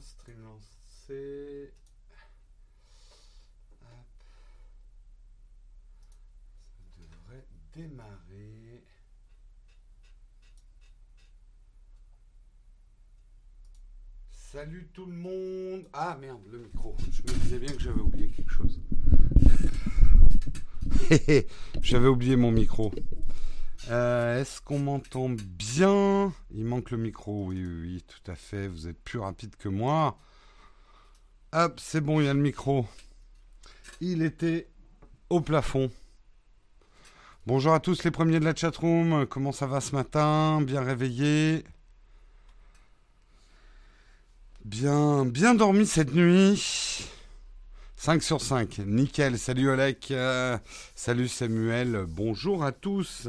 stream lancé. Ça devrait démarrer. Salut tout le monde. Ah merde, le micro. Je me disais bien que j'avais oublié quelque chose. j'avais oublié mon micro. Euh, est-ce qu'on m'entend bien? Il manque le micro, oui, oui, oui, tout à fait. Vous êtes plus rapide que moi. Hop, c'est bon, il y a le micro. Il était au plafond. Bonjour à tous les premiers de la chatroom. Comment ça va ce matin? Bien réveillé? Bien, bien dormi cette nuit. 5 sur 5, nickel. Salut Olek, euh, salut Samuel, bonjour à tous.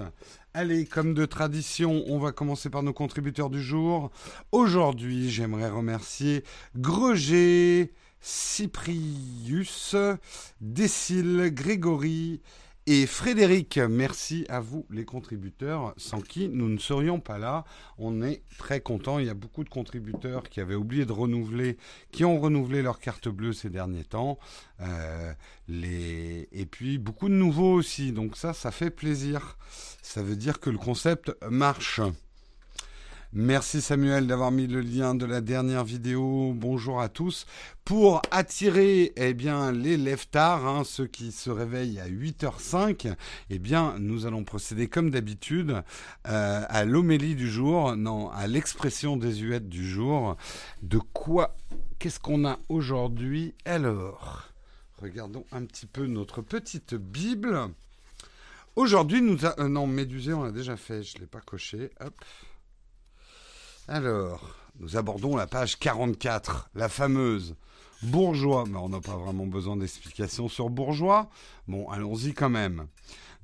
Allez, comme de tradition, on va commencer par nos contributeurs du jour. Aujourd'hui, j'aimerais remercier Greger, Cyprius, Décile, Grégory, et Frédéric, merci à vous les contributeurs, sans qui nous ne serions pas là. On est très content. Il y a beaucoup de contributeurs qui avaient oublié de renouveler, qui ont renouvelé leur carte bleue ces derniers temps. Euh. Et puis beaucoup de nouveaux aussi. Donc ça, ça fait plaisir. Ça veut dire que le concept marche. Merci Samuel d'avoir mis le lien de la dernière vidéo. Bonjour à tous. Pour attirer eh bien, les leftards, hein, ceux qui se réveillent à 8h05, eh bien, nous allons procéder comme d'habitude euh, à l'homélie du jour, non, à l'expression désuète du jour. De quoi, qu'est-ce qu'on a aujourd'hui Alors, regardons un petit peu notre petite Bible. Aujourd'hui, nous... A... Euh, non, Médusée, on l'a déjà fait, je ne l'ai pas coché. Hop. Alors, nous abordons la page 44, la fameuse bourgeois. Mais on n'a pas vraiment besoin d'explications sur bourgeois. Bon, allons-y quand même.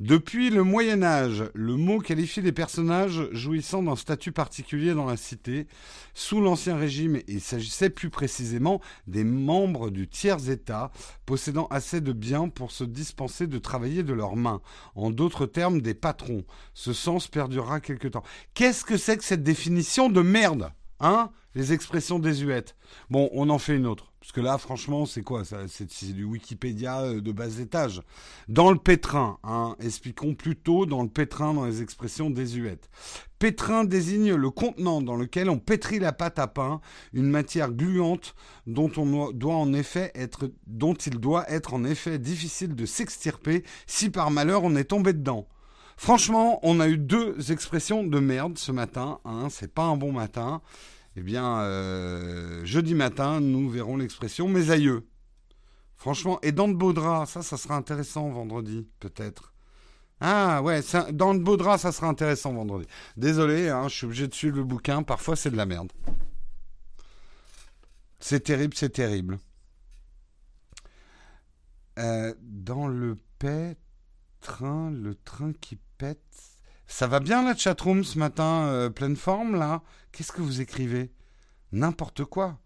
Depuis le Moyen Âge, le mot qualifie les personnages jouissant d'un statut particulier dans la cité. Sous l'Ancien Régime, il s'agissait plus précisément des membres du tiers-État, possédant assez de biens pour se dispenser de travailler de leurs mains. En d'autres termes, des patrons. Ce sens perdurera quelque temps. Qu'est-ce que c'est que cette définition de merde Hein? Les expressions désuètes. Bon, on en fait une autre. Parce que là, franchement, c'est quoi C'est du Wikipédia euh, de bas étage. Dans le pétrin, hein, expliquons plutôt dans le pétrin dans les expressions désuètes. Pétrin désigne le contenant dans lequel on pétrit la pâte à pain, une matière gluante dont on doit en effet être, dont il doit être en effet difficile de s'extirper si par malheur on est tombé dedans. Franchement, on a eu deux expressions de merde ce matin. Hein, c'est pas un bon matin. Eh bien, euh, jeudi matin, nous verrons l'expression mes aïeux. Franchement, et dans de beaux draps, ça, ça sera intéressant vendredi, peut-être. Ah ouais, dans de beaux draps, ça sera intéressant vendredi. Désolé, hein, je suis obligé de suivre le bouquin, parfois c'est de la merde. C'est terrible, c'est terrible. Euh, dans le pétrin, le train qui pète. Ça va bien la chatroom ce matin, euh, pleine forme là? Qu'est-ce que vous écrivez? N'importe quoi.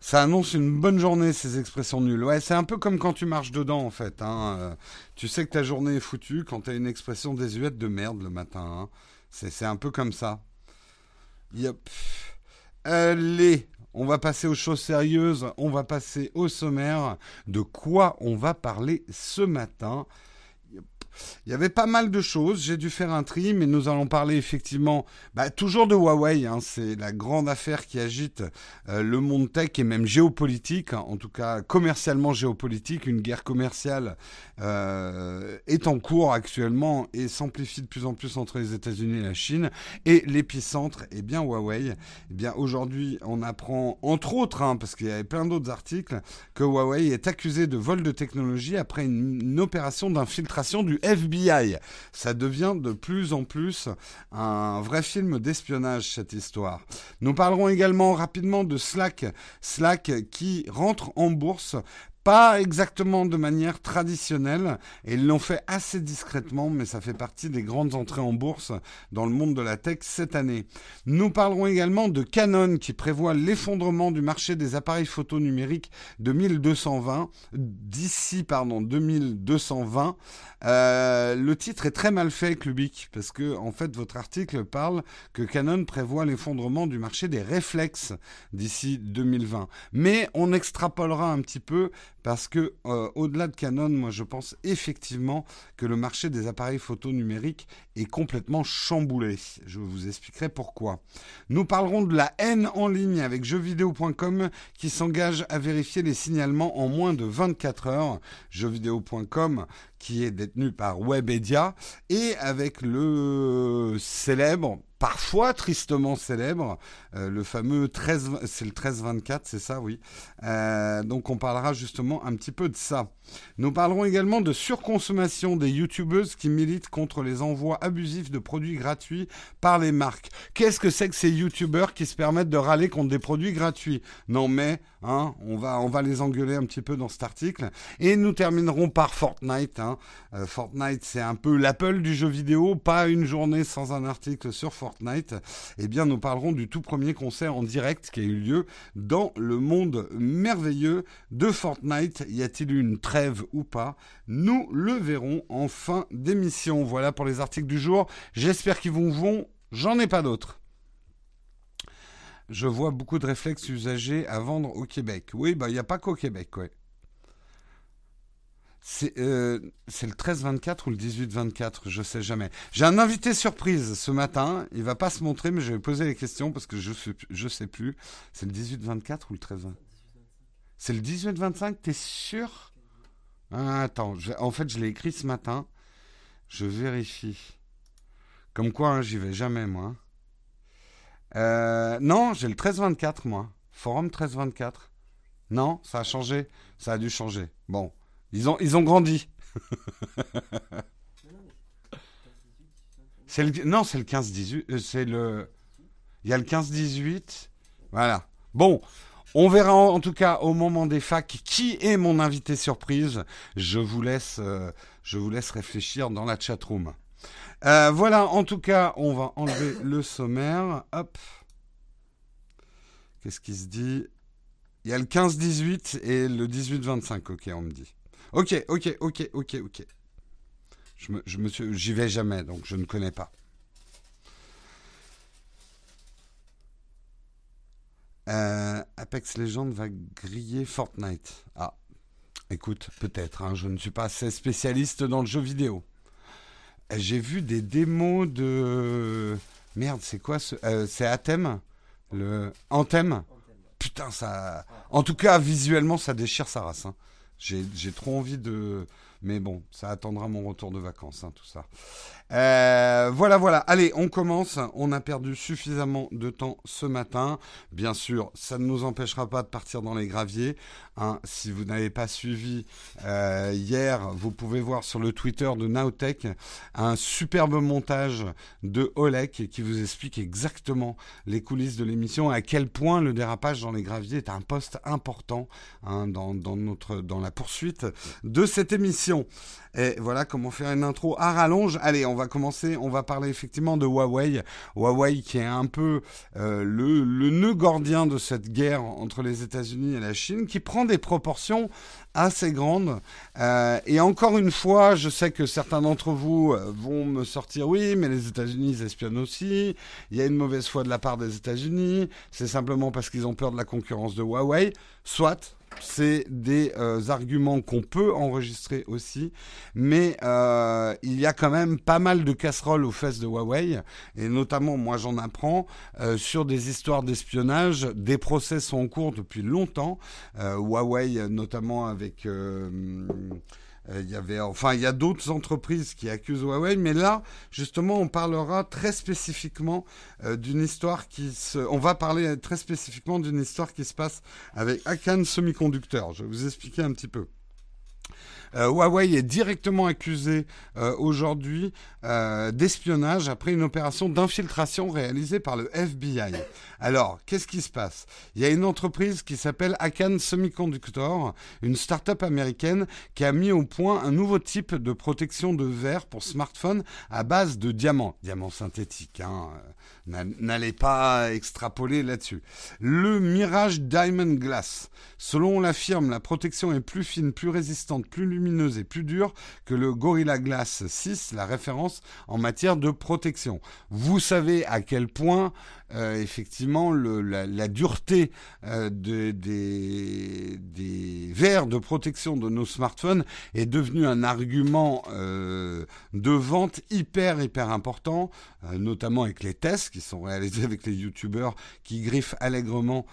Ça annonce une bonne journée, ces expressions nulles. Ouais, c'est un peu comme quand tu marches dedans, en fait. Hein. Euh, tu sais que ta journée est foutue quand tu as une expression désuète de merde le matin. Hein. C'est un peu comme ça. Yep. Allez, on va passer aux choses sérieuses. On va passer au sommaire. De quoi on va parler ce matin? Il y avait pas mal de choses, j'ai dû faire un tri, mais nous allons parler effectivement bah, toujours de Huawei. Hein, c'est la grande affaire qui agite euh, le monde tech et même géopolitique, hein, en tout cas commercialement géopolitique. Une guerre commerciale euh, est en cours actuellement et s'amplifie de plus en plus entre les États-Unis et la Chine. Et l'épicentre est bien Huawei. Eh bien aujourd'hui, on apprend entre autres, hein, parce qu'il y avait plein d'autres articles, que Huawei est accusé de vol de technologie après une opération d'infiltration du FBI. Ça devient de plus en plus un vrai film d'espionnage, cette histoire. Nous parlerons également rapidement de Slack. Slack qui rentre en bourse Pas exactement de manière traditionnelle, et ils l'ont fait assez discrètement, mais ça fait partie des grandes entrées en bourse dans le monde de la tech cette année. Nous parlerons également de Canon qui prévoit l'effondrement du marché des appareils photo numériques de 1220 d'ici pardon 2220. Euh, le titre est très mal fait, Clubic, parce que en fait votre article parle que Canon prévoit l'effondrement du marché des réflexes d'ici 2020. Mais on extrapolera un petit peu parce que euh, au-delà de Canon, moi je pense effectivement que le marché des appareils photo numériques est complètement chamboulé. Je vous expliquerai pourquoi. Nous parlerons de la haine en ligne avec jeuxvideo.com qui s'engage à vérifier les signalements en moins de 24 heures. Jeuxvideo.com qui est détenu par Webedia et avec le célèbre parfois tristement célèbre, euh, le fameux 13, c'est le 13-24, c'est ça, oui. Euh, donc on parlera justement un petit peu de ça. Nous parlerons également de surconsommation des youtubeuses qui militent contre les envois abusifs de produits gratuits par les marques. Qu'est-ce que c'est que ces youtubeurs qui se permettent de râler contre des produits gratuits? Non mais, hein, on va, on va les engueuler un petit peu dans cet article. Et nous terminerons par Fortnite. Hein. Euh, Fortnite, c'est un peu l'Apple du jeu vidéo, pas une journée sans un article sur Fortnite Fortnite, eh bien nous parlerons du tout premier concert en direct qui a eu lieu dans le monde merveilleux de Fortnite. Y a-t-il eu une trêve ou pas? Nous le verrons en fin d'émission. Voilà pour les articles du jour. J'espère qu'ils vous vont. J'en ai pas d'autres. Je vois beaucoup de réflexes usagés à vendre au Québec. Oui, bah il n'y a pas qu'au Québec, ouais. Euh, c'est le 13-24 ou le 18-24, je sais jamais. J'ai un invité surprise ce matin. Il va pas se montrer, mais je vais poser les questions parce que je ne sais plus. C'est le 18-24 ou le 13 C'est le 18-25, t'es sûr? Ah, Attends, en fait, je l'ai écrit ce matin. Je vérifie. Comme quoi, hein, j'y vais jamais, moi. Euh, non, j'ai le 13-24, moi. Forum 13-24. Non, ça a changé. Ça a dû changer. Bon. Ils ont, ils ont grandi. c'est le, non, c'est le 15-18. Euh, c'est le. Il y a le 15-18. Voilà. Bon. On verra en, tout cas au moment des facs qui est mon invité surprise. Je vous laisse, euh, je vous laisse réfléchir dans la chatroom. Euh, voilà, en tout cas, on va enlever le sommaire. Hop. Qu'est-ce qui se dit? Il y a le 15-18 et le 18-25. Ok, on me dit. Ok, ok, ok, ok, ok. Je me, je me suis, j'y vais jamais, donc je ne connais pas. Euh, Apex Legends va griller Fortnite. Ah, écoute, peut-être. Hein, je ne suis pas assez spécialiste dans le jeu vidéo. Euh, j'ai vu des démos de merde. C'est quoi ce euh, C'est Athem, le Anthem. Putain, ça. En tout cas, visuellement, ça déchire sa race. Hein. J'ai trop envie de. Mais bon, ça attendra mon retour de vacances, hein, tout ça. Euh, voilà, voilà. Allez, on commence. On a perdu suffisamment de temps ce matin. Bien sûr, ça ne nous empêchera pas de partir dans les graviers. Hein. si vous n'avez pas suivi euh, hier, vous pouvez voir sur le Twitter de Nowtech un superbe montage de Olek qui vous explique exactement les coulisses de l'émission à quel point le dérapage dans les graviers est un poste important hein, dans la poursuite de cette émission. Et voilà comment faire une intro à rallonge. Allez, on va commencer. On va parler effectivement de Huawei. Huawei qui est un peu euh, le, le nœud gordien de cette guerre entre les États-Unis et la Chine, qui prend des proportions assez grandes. Euh, et encore une fois, je sais que certains d'entre vous euh, vont me sortir, oui, mais les États-Unis espionnent aussi. Il y a une mauvaise foi de la part des États-Unis. C'est simplement parce qu'ils ont peur de la concurrence de Huawei. Soit, c'est des euh, arguments qu'on peut enregistrer aussi, mais euh, il y a quand même pas mal de casseroles aux fesses de Huawei, et notamment, moi j'en apprends, euh, sur des histoires d'espionnage. Des procès sont en cours depuis longtemps. Huawei, notamment avec euh, il y avait, enfin, il y a d'autres entreprises qui accusent Huawei, mais là, justement, on parlera très spécifiquement euh, d'une histoire qui se, on va parler très spécifiquement d'une histoire qui se passe avec Akan Semiconductor. Je vais vous expliquer un petit peu. Euh, Huawei est directement accusé euh, aujourd'hui euh, d'espionnage après une opération d'infiltration réalisée par le FBI. Alors, qu'est-ce qui se passe? Il y a une entreprise qui s'appelle Akan Semiconductor, une start-up américaine qui a mis au point un nouveau type de protection de verre pour smartphone à base de diamants, diamants synthétiques. Hein. N'allez pas extrapoler là-dessus. Le Mirage Diamond Glass. Selon la firme, la protection est plus fine, plus résistante, plus lumineuse et plus dure que le Gorilla Glass 6, la référence en matière de protection. Vous savez à quel point euh, effectivement la, dureté euh, des, verres de protection de nos smartphones est devenue un argument euh, de vente hyper hyper important, notamment avec les tests qui sont réalisés avec les youtubeurs qui griffent allègrement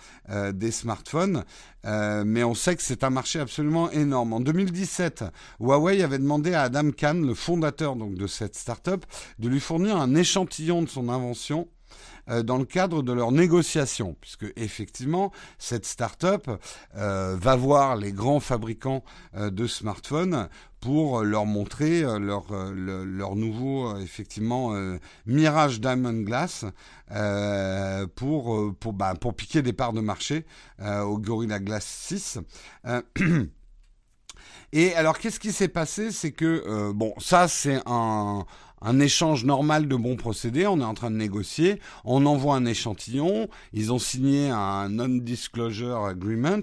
des smartphones. mais on sait que c'est un marché absolument énorme. En 2017, Huawei avait demandé à Adam Khan, le fondateur donc de cette startup, de lui fournir un échantillon de son invention euh, dans le cadre de leurs négociations, puisque effectivement cette start-up euh, va voir les grands fabricants euh, de smartphones pour leur montrer leur, leur, nouveau effectivement Mirage Diamond Glass pour pour bah, pour piquer des parts de marché au Gorilla Glass 6. Et alors, qu'est-ce qui s'est passé? C'est que, bon, ça, c'est un, un échange normal de bons procédés, on est en train de négocier, on envoie un échantillon, ils ont signé un non-disclosure agreement,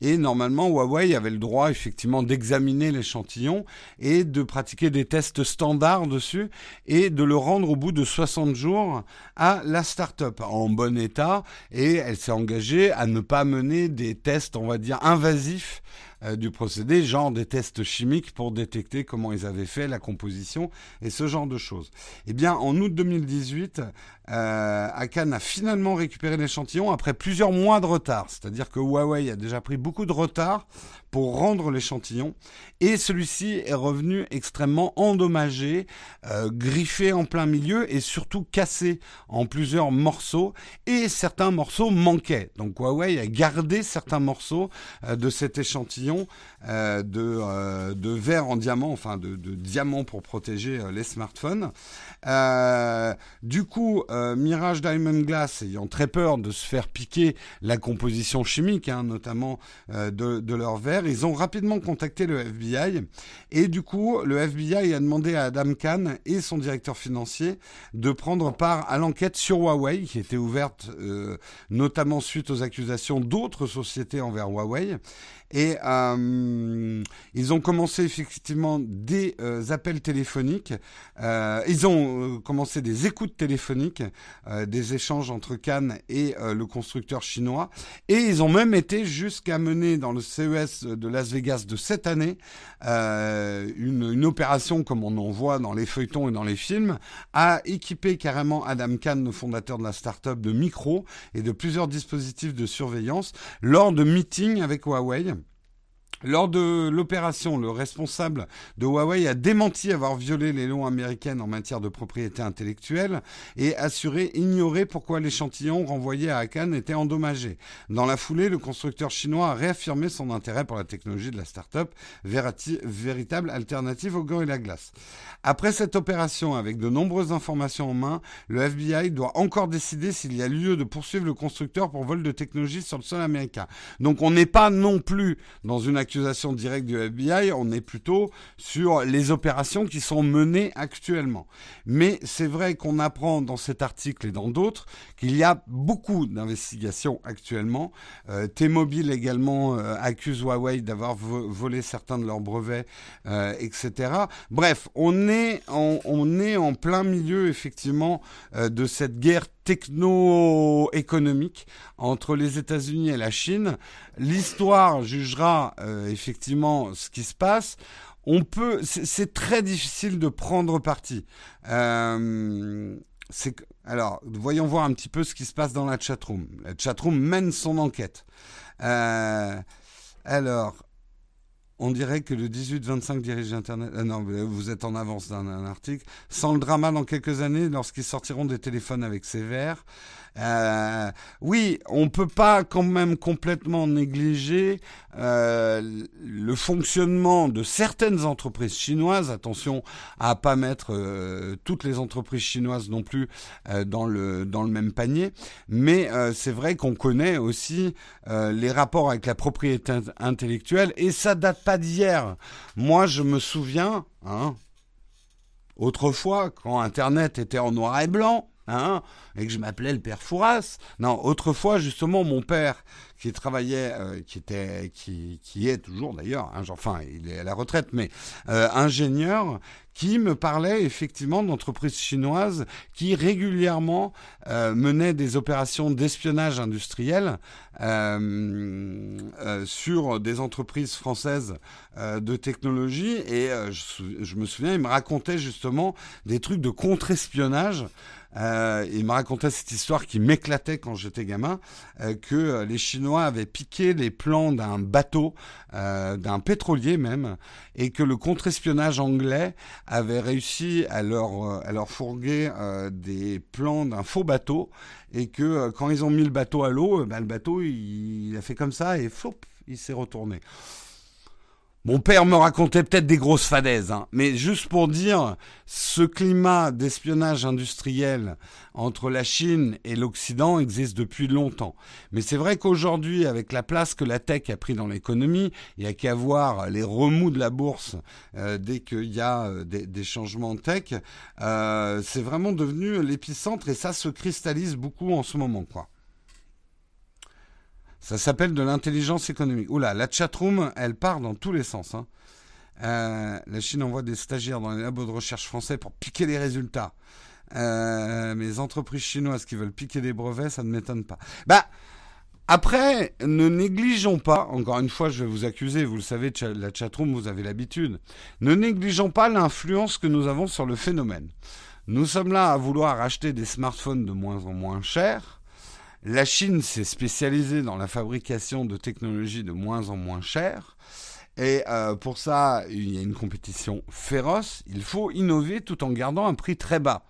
et normalement Huawei avait le droit effectivement d'examiner l'échantillon et de pratiquer des tests standards dessus et de le rendre au bout de 60 jours à la start-up en bon état, et elle s'est engagée à ne pas mener des tests, on va dire, invasifs euh, du procédé, genre des tests chimiques pour détecter comment ils avaient fait la composition et ce genre de choses. Eh bien, en août 2018, euh, Akan a finalement récupéré l'échantillon après plusieurs mois de retard. C'est-à-dire que Huawei a déjà pris beaucoup de retard pour rendre l'échantillon et celui-ci est revenu extrêmement endommagé, euh, griffé en plein milieu et surtout cassé en plusieurs morceaux et certains morceaux manquaient. Donc Huawei a gardé certains morceaux euh, de cet échantillon euh, de, de verre en diamant, enfin de, de diamant pour protéger les smartphones. du coup, Mirage Diamond Glass ayant très peur de se faire piquer la composition chimique, hein, notamment de, de leur verre, ils ont rapidement contacté le FBI et du coup, le FBI a demandé à Adam Khan et son directeur financier de prendre part à l'enquête sur Huawei qui était ouverte euh, notamment suite aux accusations d'autres sociétés envers Huawei. Et euh, ils ont commencé effectivement des euh, appels téléphoniques. Euh, ils ont commencé des écoutes téléphoniques, des échanges entre Cannes et le constructeur chinois. Et ils ont même été jusqu'à mener dans le CES de Las Vegas de cette année une, une, opération comme on en voit dans les feuilletons et dans les films, à équiper carrément Adam Kahn, le fondateur de la start-up, de micros et de plusieurs dispositifs de surveillance lors de meetings avec Huawei. Lors de l'opération, le responsable de Huawei a démenti avoir violé les lois américaines en matière de propriété intellectuelle et assuré ignorer pourquoi l'échantillon renvoyé à Akan était endommagé. Dans la foulée, le constructeur chinois a réaffirmé son intérêt pour la technologie de la start-up, véritable alternative au Gorilla Glass. Après cette opération, avec de nombreuses informations en main, le FBI doit encore décider s'il y a lieu de poursuivre le constructeur pour vol de technologie sur le sol américain. Donc on n'est pas non plus dans une accusation directe du FBI, on est plutôt sur les opérations qui sont menées actuellement. Mais c'est vrai qu'on apprend dans cet article et dans d'autres qu'il y a beaucoup d'investigations actuellement. Euh, T-Mobile également euh, accuse Huawei d'avoir volé certains de leurs brevets, euh, etc. Bref, on est en, on est en plein milieu effectivement de cette guerre techno-économique entre les États-Unis et la Chine. L'histoire jugera euh, effectivement ce qui se passe. On peut, c'est très difficile de prendre parti. Euh, alors, voyons voir un petit peu ce qui se passe dans la chatroom. La chatroom mène son enquête. Euh, alors, on dirait que le 18-25 dirige Internet. Ah non, vous êtes en avance d'un article. Sans le drama dans quelques années, lorsqu'ils sortiront des téléphones avec ces verres. Euh, oui, on peut pas quand même complètement négliger euh, le fonctionnement de certaines entreprises chinoises. Attention à pas mettre euh, toutes les entreprises chinoises non plus euh, dans le dans le même panier, mais c'est vrai qu'on connaît aussi les rapports avec la propriété intellectuelle et ça date pas d'hier. Moi, je me souviens, hein, autrefois quand Internet était en noir et blanc. Hein, et que je m'appelais le père Fouras. Non, autrefois justement mon père qui travaillait, euh, qui était, qui, qui est toujours d'ailleurs, hein, enfin il est à la retraite, mais euh, ingénieur, qui me parlait effectivement d'entreprises chinoises qui régulièrement euh, menaient des opérations d'espionnage industriel euh, sur des entreprises françaises de technologie. Et je, me souviens, il me racontait justement des trucs de contre-espionnage il me racontait cette histoire qui m'éclatait quand j'étais gamin, euh, que euh, les Chinois avaient piqué les plans d'un bateau, euh, d'un pétrolier même, et que le contre-espionnage anglais avait réussi à leur, à leur fourguer des plans d'un faux bateau, et que quand ils ont mis le bateau à l'eau, ben, le bateau il, il, a fait comme ça et flop, il s'est retourné. Mon père me racontait peut-être des grosses fadaises, hein, mais juste pour dire, ce climat d'espionnage industriel entre la Chine et l'Occident existe depuis longtemps. Mais c'est vrai qu'aujourd'hui, avec la place que la tech a pris dans l'économie, il n'y a qu'à voir les remous de la bourse euh, dès qu'il y a euh, des, des, changements tech. Euh, c'est vraiment devenu l'épicentre et ça se cristallise beaucoup en ce moment, quoi. Ça s'appelle de l'intelligence économique. Oula, la chatroom, elle part dans tous les sens. Hein. Euh, la Chine envoie des stagiaires dans les labos de recherche français pour piquer les résultats. Euh, mais les entreprises chinoises qui veulent piquer des brevets, ça ne m'étonne pas. Bah, après, ne négligeons pas, encore une fois, je vais vous accuser, vous le savez, la chatroom, vous avez l'habitude, ne négligeons pas l'influence que nous avons sur le phénomène. Nous sommes là à vouloir acheter des smartphones de moins en moins chers, la Chine s'est spécialisée dans la fabrication de technologies de moins en moins chères. Et euh, pour ça, il y a une compétition féroce. Il faut innover tout en gardant un prix très bas.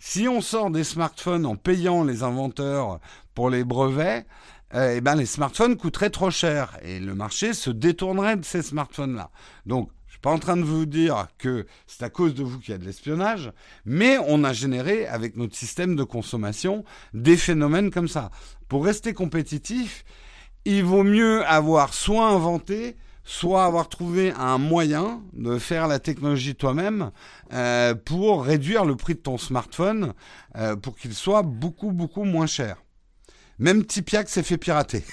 Si on sort des smartphones en payant les inventeurs pour les brevets, euh, eh ben les smartphones coûteraient trop cher et le marché se détournerait de ces smartphones-là. Donc pas en train de vous dire que c'est à cause de vous qu'il y a de l'espionnage, mais on a généré avec notre système de consommation des phénomènes comme ça. Pour rester compétitif, il vaut mieux avoir soit inventé, soit avoir trouvé un moyen de faire la technologie toi-même euh, pour réduire le prix de ton smartphone euh, pour qu'il soit beaucoup beaucoup moins cher. Même Tipiak s'est fait pirater.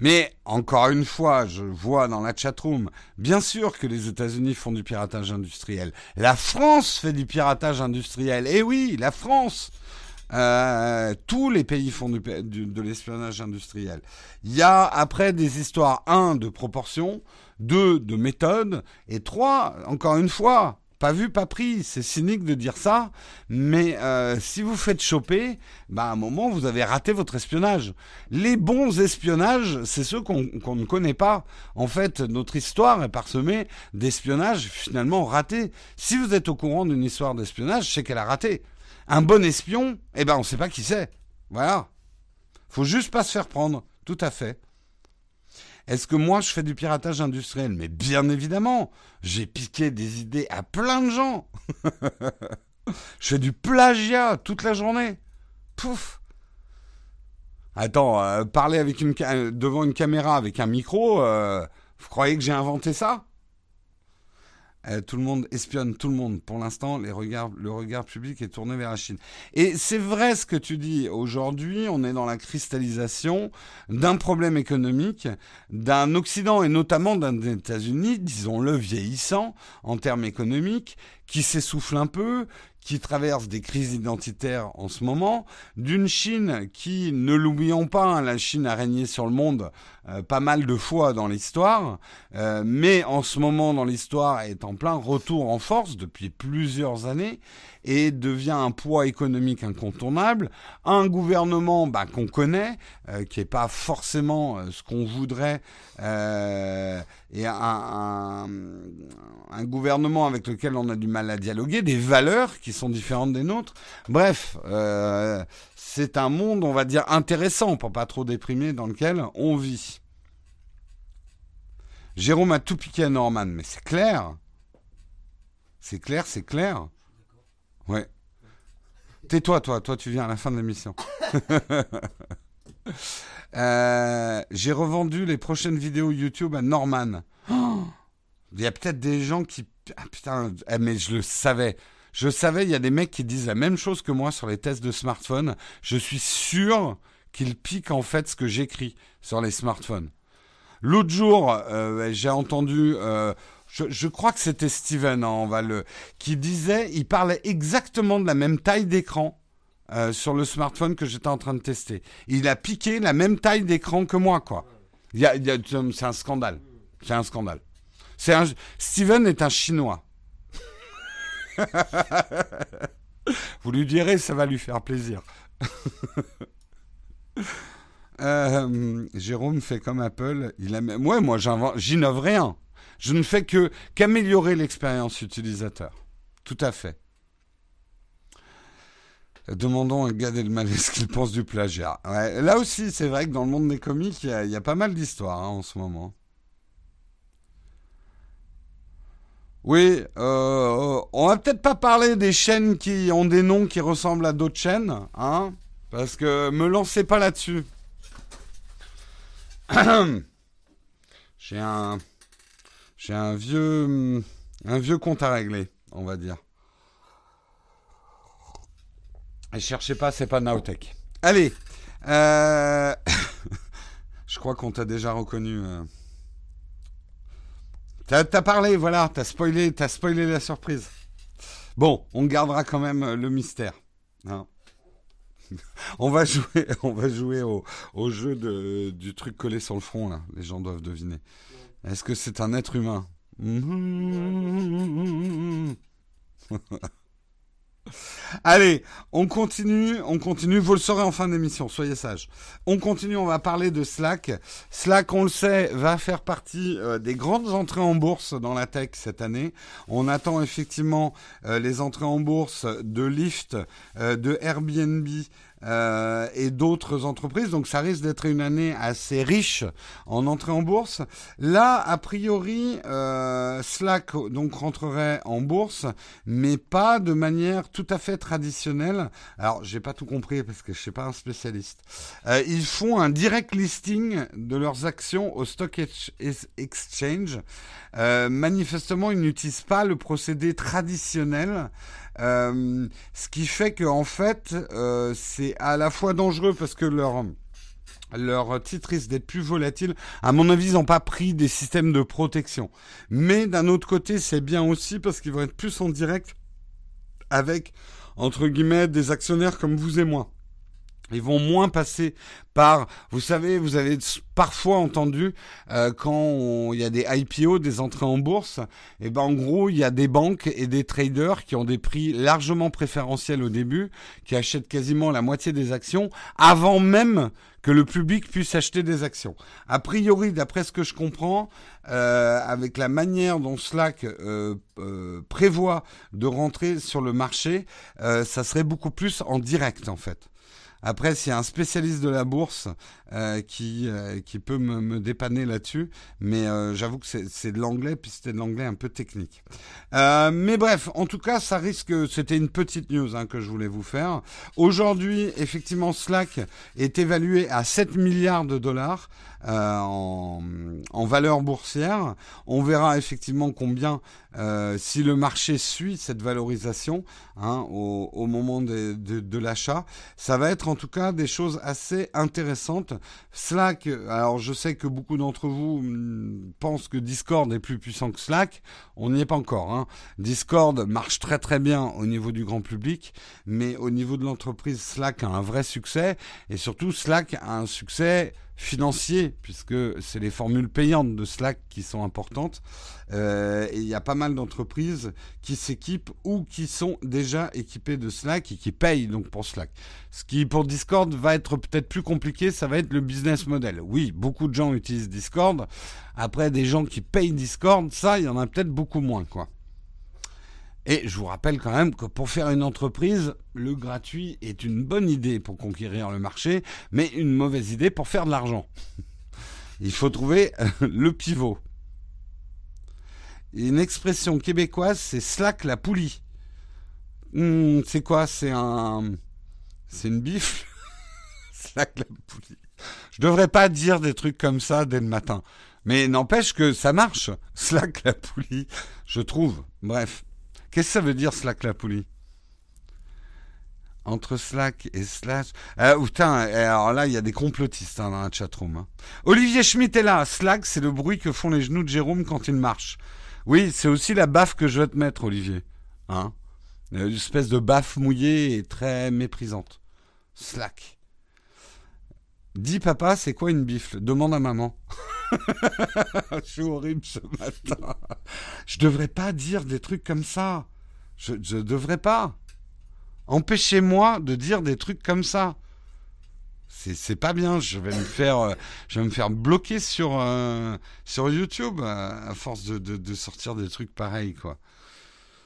Mais encore une fois, je vois dans la chatroom, bien sûr que les États-Unis font du piratage industriel. La France fait du piratage industriel. Eh oui, la France. Euh, tous les pays font de l'espionnage industriel. Il y a après des histoires, un, de proportion, deux, de méthode, et trois, encore une fois, pas vu, pas pris. C'est cynique de dire ça, mais euh, si vous faites choper, bah à un moment vous avez raté votre espionnage. Les bons espionnages, c'est ceux qu'on qu ne connaît pas. En fait, notre histoire est parsemée d'espionnages finalement ratés. Si vous êtes au courant d'une histoire d'espionnage, c'est qu'elle a raté. Un bon espion, eh ben on ne sait pas qui c'est. Voilà. Faut juste pas se faire prendre. Tout à fait. Est-ce que moi je fais du piratage industriel? Mais bien évidemment, j'ai piqué des idées à plein de gens. je fais du plagiat toute la journée. Pouf. Attends, euh, parler une devant une caméra avec un micro, euh, vous croyez que j'ai inventé ça? Euh, tout le monde espionne tout le monde. Pour l'instant, regards, le regard public est tourné vers la Chine. Et c'est vrai ce que tu dis. Aujourd'hui, on est dans la cristallisation d'un problème économique, d'un Occident et notamment d'un États-Unis, disons-le, vieillissant en termes économiques, qui s'essouffle un peu, qui traverse des crises identitaires en ce moment, d'une Chine qui, ne l'oublions pas, hein, la Chine a régné sur le monde euh, pas mal de fois dans l'histoire, euh, mais en ce moment dans l'histoire est en plein retour en force depuis plusieurs années et devient un poids économique incontournable, un gouvernement bah, qu'on connaît, euh, qui n'est pas forcément euh, ce qu'on voudrait, euh, et un, gouvernement avec lequel on a du mal à dialoguer, des valeurs qui sont différentes des nôtres. Bref, c'est un monde, on va dire, intéressant, pour pas trop déprimer, dans lequel on vit. Jérôme a tout piqué à Norman, mais c'est clair. C'est clair, c'est clair. Ouais. Tais-toi, toi, toi, tu viens à la fin de l'émission. Euh, j'ai revendu les prochaines vidéos YouTube à Norman. il y a peut-être des gens qui... Ah putain, eh, mais je le savais. Je savais, il y a des mecs qui disent la même chose que moi sur les tests de smartphone. Je suis sûr qu'ils piquent en fait ce que j'écris sur les smartphones. L'autre jour, euh, j'ai entendu... Euh, je, crois que c'était Steven, hein, on va le, qui disait, il parlait exactement de la même taille d'écran euh, sur le smartphone que j'étais en train de tester. Il a piqué la même taille d'écran que moi, quoi. Il y a, c'est un scandale. C'est un scandale. C'est un, Steven est un Chinois. Vous lui direz, ça va lui faire plaisir. Euh, Jérôme fait comme Apple. Il ouais, moi, j'innove rien. Je ne fais que qu'améliorer l'expérience utilisateur. Tout à fait. Demandons à Gad Elmaleh ce qu'il pense du plagiat. là aussi, c'est vrai que dans le monde des comics, il y, a pas mal d'histoires hein, en ce moment. Oui, euh, on va peut-être pas parler des chaînes qui ont des noms qui ressemblent à d'autres chaînes, hein, parce que me lancez pas là-dessus. j'ai un, j'ai un vieux, un vieux compte à régler, on va dire. Et cherchez pas, c'est pas Naotech. Allez, euh, je crois qu'on t'a déjà reconnu. Euh. T'as as parlé, voilà, t'as spoilé, as spoilé la surprise. Bon, on gardera quand même euh, le mystère. Hein. on va jouer, on va jouer au, jeu du truc collé sur le front là. Les gens doivent deviner. Est-ce que c'est un être humain Allez, on continue, on continue. Vous le saurez en fin d'émission, soyez sages. On continue, on va parler de Slack. Slack, on le sait, va faire partie euh, des grandes entrées en bourse dans la tech cette année. On attend effectivement euh, les entrées en bourse de Lyft, euh, de Airbnb, euh, et d'autres entreprises. Donc ça risque d'être une année assez riche en entrée en bourse. Là, a priori, euh, Slack donc rentrerait en bourse, mais pas de manière tout à fait traditionnelle. Alors j'ai pas tout compris parce que je suis pas un spécialiste. Euh, ils font un direct listing de leurs actions au Stock Exchange. Euh, manifestement, ils n'utilisent pas le procédé traditionnel euh, ce qui fait que en fait, euh, c'est à la fois dangereux parce que leur leur titre d'être plus volatile. À mon avis, ils n'ont pas pris des systèmes de protection. Mais d'un autre côté, c'est bien aussi parce qu'ils vont être plus en direct avec, entre guillemets, des actionnaires comme vous et moi. Ils vont moins passer par, vous savez, vous avez parfois entendu euh, quand il y a des IPO, des entrées en bourse, et eh ben en gros il y a des banques et des traders qui ont des prix largement préférentiels au début, qui achètent quasiment la moitié des actions avant même que le public puisse acheter des actions. A priori, d'après ce que je comprends, euh, avec la manière dont Slack euh, prévoit de rentrer sur le marché, ça serait beaucoup plus en direct en fait. Après, a un spécialiste de la bourse euh, qui, euh, qui peut me, me dépanner là-dessus, mais euh, j'avoue que c'est de l'anglais, puis c'était de l'anglais un peu technique. mais bref, en tout cas, ça risque, c'était une petite news hein, que je voulais vous faire. Aujourd'hui, effectivement, Slack est évalué à 7 milliards de dollars. Euh, en, en, valeur boursière. On verra effectivement combien, euh, si le marché suit cette valorisation hein, au, au, moment de, de, de l'achat, ça va être en tout cas des choses assez intéressantes. Slack, alors je sais que beaucoup d'entre vous mm, pensent que Discord est plus puissant que Slack. On n'y est pas encore. Hein. Discord marche très très bien au niveau du grand public, mais au niveau de l'entreprise, Slack a un vrai succès et surtout Slack a un succès financier, puisque c'est les formules payantes de Slack qui sont importantes. Euh, et il y a pas mal d'entreprises qui s'équipent ou qui sont déjà équipées de Slack et qui payent donc pour Slack. Ce qui pour Discord va être peut-être plus compliqué, ça va être le business model. Oui, beaucoup de gens utilisent Discord. Après, des gens qui payent Discord, ça, il y en a peut-être beaucoup moins, quoi. Et je vous rappelle quand même que pour faire une entreprise, le gratuit est une bonne idée pour conquérir le marché, mais une mauvaise idée pour faire de l'argent. Il faut trouver le pivot. Une expression québécoise, c'est slack la poulie. Hmm, c'est quoi? C'est un. C'est une bifle? Slack la poulie. Je devrais pas dire des trucs comme ça dès le matin. Mais n'empêche que ça marche. Slack la poulie, je trouve. Bref. Qu'est-ce que ça veut dire slack la poulie? Entre slack et slash. Ah, putain, alors là, il y a des complotistes hein, dans la chatroom. Hein. Olivier Schmitt est là. Slack, c'est le bruit que font les genoux de Jérôme quand il marche. Oui, c'est aussi la baffe que je vais te mettre, Olivier. Hein Une espèce de baffe mouillée et très méprisante. Slack. Dis papa, c'est quoi une bifle? Demande à maman. je suis horrible ce matin. Je devrais pas dire des trucs comme ça. Je, ne devrais pas. Empêchez-moi de dire des trucs comme ça. C'est pas bien. Je vais me faire, euh, je vais me faire bloquer sur euh, sur YouTube à, force de, de, sortir des trucs pareils quoi.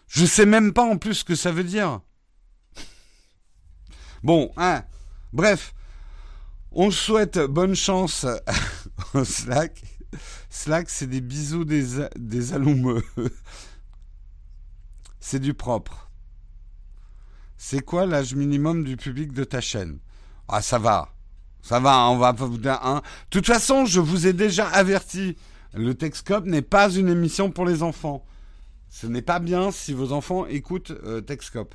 Je sais même pas en plus ce que ça veut dire. Bon, hein. Bref, on souhaite bonne chance au Slack. Slack, c'est des bisous des, des c'est du propre. C'est quoi l'âge minimum du public de ta chaîne? Ah, ça va. Ça va, on va. Hein. De toute façon, je vous ai déjà averti. Le Texcop n'est pas une émission pour les enfants. Ce n'est pas bien si vos enfants écoutent euh, Texcop.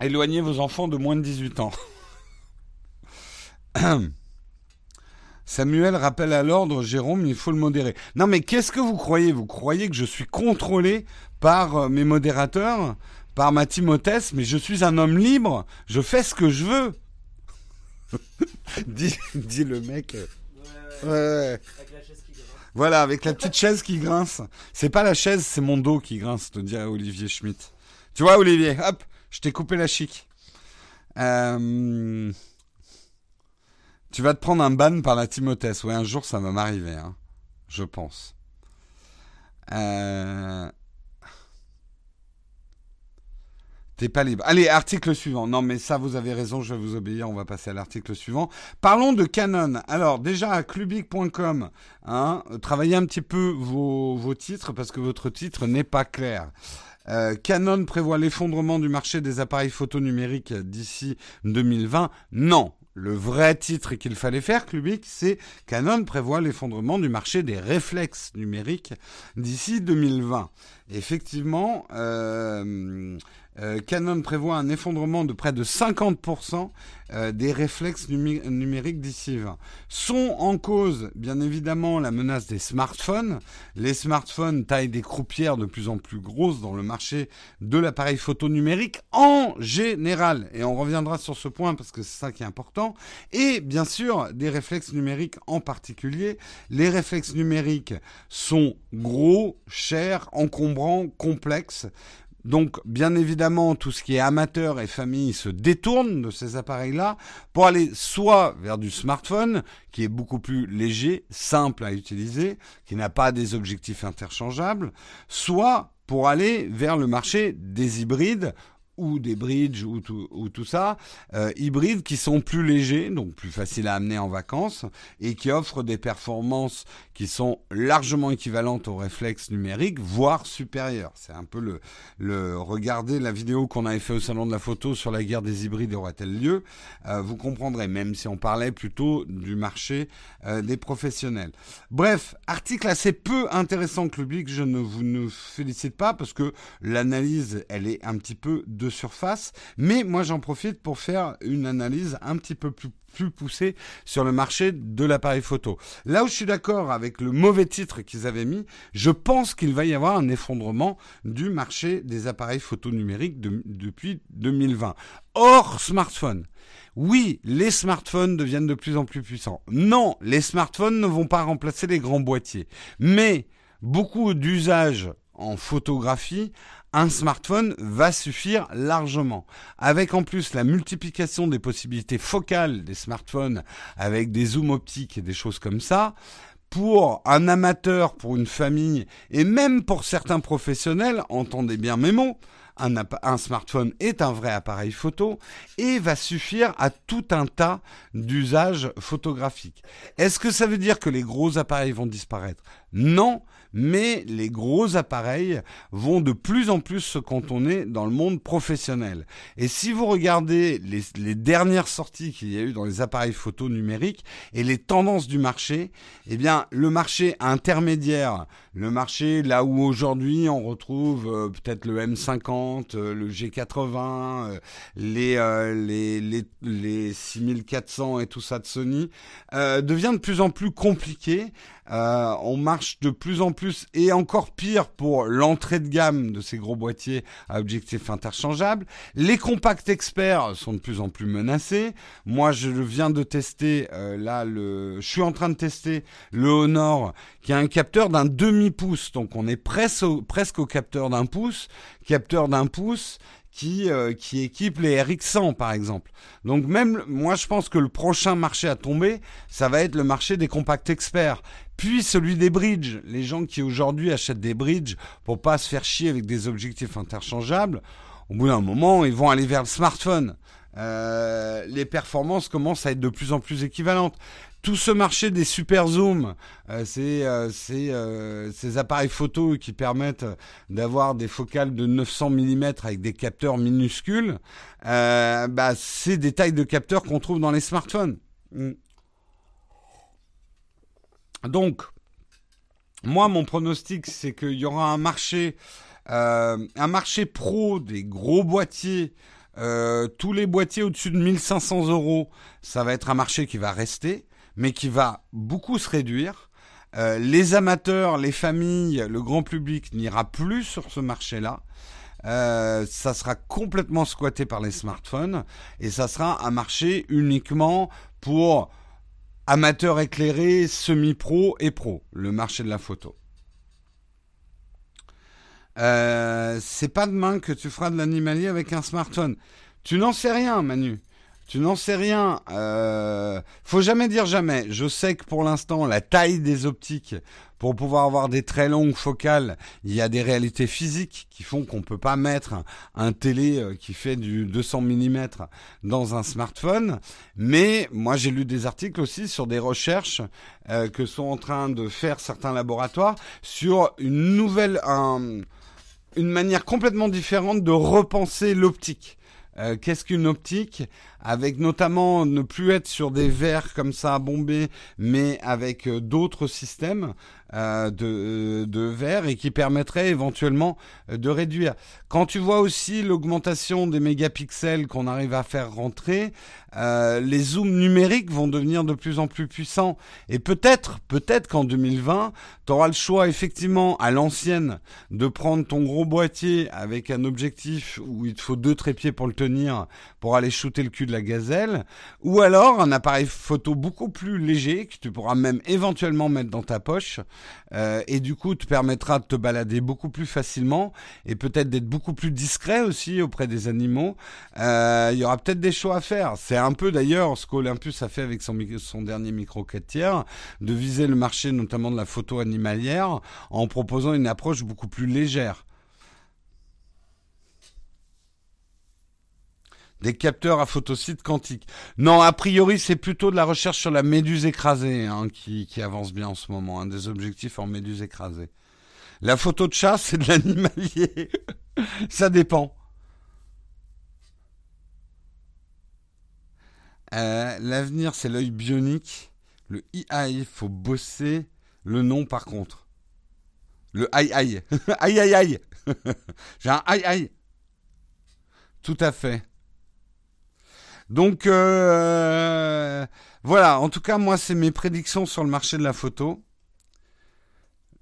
Éloignez vos enfants de moins de 18 ans. Samuel rappelle à l'ordre, Jérôme, il faut le modérer. Non mais qu'est-ce que vous croyez? Vous croyez que je suis contrôlé par euh, mes modérateurs, par ma Timothée, mais je suis un homme libre, je fais ce que je veux? dit, le mec. Ouais, Voilà, avec la petite chaise qui grince. C'est pas la chaise, c'est mon dos qui grince, te dirait Olivier Schmitt. Tu vois, Olivier, hop, je t'ai coupé la chic. Euh... Tu vas te prendre un ban par la Timothée. Ouais, un jour, ça va m'arriver, hein. je pense. Euh... T'es pas libre. Allez, article suivant. Non, mais ça, vous avez raison, je vais vous obéir. On va passer à l'article suivant. Parlons de Canon. Alors, déjà, à clubic.com, hein, travaillez un petit peu vos, vos titres parce que votre titre n'est pas clair. Euh, Canon prévoit l'effondrement du marché des appareils photo numériques d'ici 2020. Non, le vrai titre qu'il fallait faire, Clubic, c'est Canon prévoit l'effondrement du marché des réflexes numériques d'ici 2020. Effectivement, euh, euh, Canon prévoit un effondrement de près de 50% euh, des réflexes numériques d'ici 20. Sont en cause, bien évidemment, la menace des smartphones. Les smartphones taillent des croupières de plus en plus grosses dans le marché de l'appareil photo numérique en général. Et on reviendra sur ce point parce que c'est ça qui est important. Et bien sûr, des réflexes numériques en particulier. Les réflexes numériques sont gros, chers, encombrants, complexes. Donc, bien évidemment, tout ce qui est amateur et famille se détourne de ces appareils-là pour aller soit vers du smartphone, qui est beaucoup plus léger, simple à utiliser, qui n'a pas des objectifs interchangeables, soit pour aller vers le marché des hybrides ou des bridges ou tout, ou tout ça, euh, hybrides qui sont plus légers, donc plus faciles à amener en vacances, et qui offrent des performances qui sont largement équivalentes aux réflexes numériques, voire supérieures. C'est un peu le, le regarder la vidéo qu'on avait fait au salon de la photo sur la guerre des hybrides aura-t-elle lieu, euh, vous comprendrez, même si on parlait plutôt du marché euh, des professionnels. Bref, article assez peu intéressant que public, je ne vous ne félicite pas parce que l'analyse, elle est un petit peu de surface, mais moi j'en profite pour faire une analyse un petit peu plus plus poussé sur le marché de l'appareil photo. Là où je suis d'accord avec le mauvais titre qu'ils avaient mis, je pense qu'il va y avoir un effondrement du marché des appareils photo numériques depuis 2020. Hors smartphone. Oui, les smartphones deviennent de plus en plus puissants. Non, les smartphones ne vont pas remplacer les grands boîtiers. Mais beaucoup d'usages en photographie un smartphone va suffire largement. Avec en plus la multiplication des possibilités focales des smartphones avec des zooms optiques et des choses comme ça, pour un amateur, pour une famille, et même pour certains professionnels, entendez bien mes mots, un, smartphone est un vrai appareil photo et va suffire à tout un tas d'usages photographiques. Est-ce que ça veut dire que les gros appareils vont disparaître? Non, mais les gros appareils vont de plus en plus se cantonner dans le monde professionnel. Et si vous regardez les, dernières sorties qu'il y a eu dans les appareils photo numériques et les tendances du marché, eh bien, le marché intermédiaire, le marché là où aujourd'hui on retrouve euh, peut-être le M50, euh, le G80, euh, les, les, les, les 6400 et tout ça de Sony, devient de plus en plus compliqué euh, on marche de plus en plus et encore pire pour l'entrée de gamme de ces gros boîtiers à objectifs interchangeables. Les compacts experts sont de plus en plus menacés. Moi, je viens de tester euh, là je suis en train de tester le Honor qui a un capteur d'un demi pouce, donc on est presque au, presque au capteur d'un pouce. Capteur d'un pouce, qui, euh, qui équipe les RX100 par exemple. Donc même moi je pense que le prochain marché à tomber, ça va être le marché des compacts experts. Puis celui des bridges. Les gens qui aujourd'hui achètent des bridges pour pas se faire chier avec des objectifs interchangeables, au bout d'un moment, ils vont aller vers le smartphone. Euh, les performances commencent à être de plus en plus équivalentes tout ce marché des super zooms, euh, euh, euh, ces appareils photo qui permettent d'avoir des focales de 900 mm avec des capteurs minuscules, bah, c'est des tailles de capteurs qu'on trouve dans les smartphones. Mm. Donc, moi, mon pronostic, c'est qu'il y aura un marché, un marché pro des gros boîtiers. tous les boîtiers au-dessus de 1500 euros, ça va être un marché qui va rester mais qui va beaucoup se réduire. Euh, les amateurs, les familles, le grand public n'ira plus sur ce marché-là. Euh, ça sera complètement squatté par les smartphones et ça sera un marché uniquement pour amateurs éclairés, semi-pro et pro, le marché de la photo. Euh, c'est pas demain que tu feras de l'animalier avec un smartphone. Tu n'en sais rien, Manu. Tu n'en sais rien. Euh, faut jamais dire jamais. Je sais que pour l'instant, la taille des optiques, pour pouvoir avoir des très longues focales, il y a des réalités physiques qui font qu'on peut pas mettre un, télé euh, qui fait du 200 mm dans un smartphone. Mais moi, j'ai lu des articles aussi sur des recherches euh, que sont en train de faire certains laboratoires sur une nouvelle, une manière complètement différente de repenser l'optique. Euh, qu'est-ce qu'une optique? Avec notamment ne plus être sur des verres comme ça à bomber, mais avec euh, d'autres systèmes euh, de, de verres et qui permettraient éventuellement de réduire. Quand tu vois aussi l'augmentation des mégapixels qu'on arrive à faire rentrer, euh, les zooms numériques vont devenir de plus en plus puissants. Et peut-être, peut-être qu'en 2020, tu auras le choix effectivement à l'ancienne de prendre ton gros boîtier avec un objectif où il te faut deux trépieds pour le tenir pour aller shooter le cul de la gazelle, ou alors un appareil photo beaucoup plus léger que tu pourras même éventuellement mettre dans ta poche euh, et du coup te permettra de te balader beaucoup plus facilement et peut-être d'être beaucoup plus discret aussi auprès des animaux. Euh, il y aura peut-être des choix à faire. C'est un peu d'ailleurs ce qu'Olympus a fait avec son, son dernier micro 4 tiers, de viser le marché notamment de la photo animalière en proposant une approche beaucoup plus légère. Des capteurs à photosite quantique. Non, a priori, c'est plutôt de la recherche sur la méduse écrasée hein, qui, avance bien en ce moment. Hein, des objectifs en méduse écrasée. La photo de chat, c'est de l'animalier. Ça dépend. Euh, l'avenir, c'est l'œil bionique. Le AI, il faut bosser. Le nom, par contre. Le aïe. aïe aïe aïe. J'ai un aïe aïe. Tout à fait. Donc euh, voilà, en tout cas moi c'est mes prédictions sur le marché de la photo.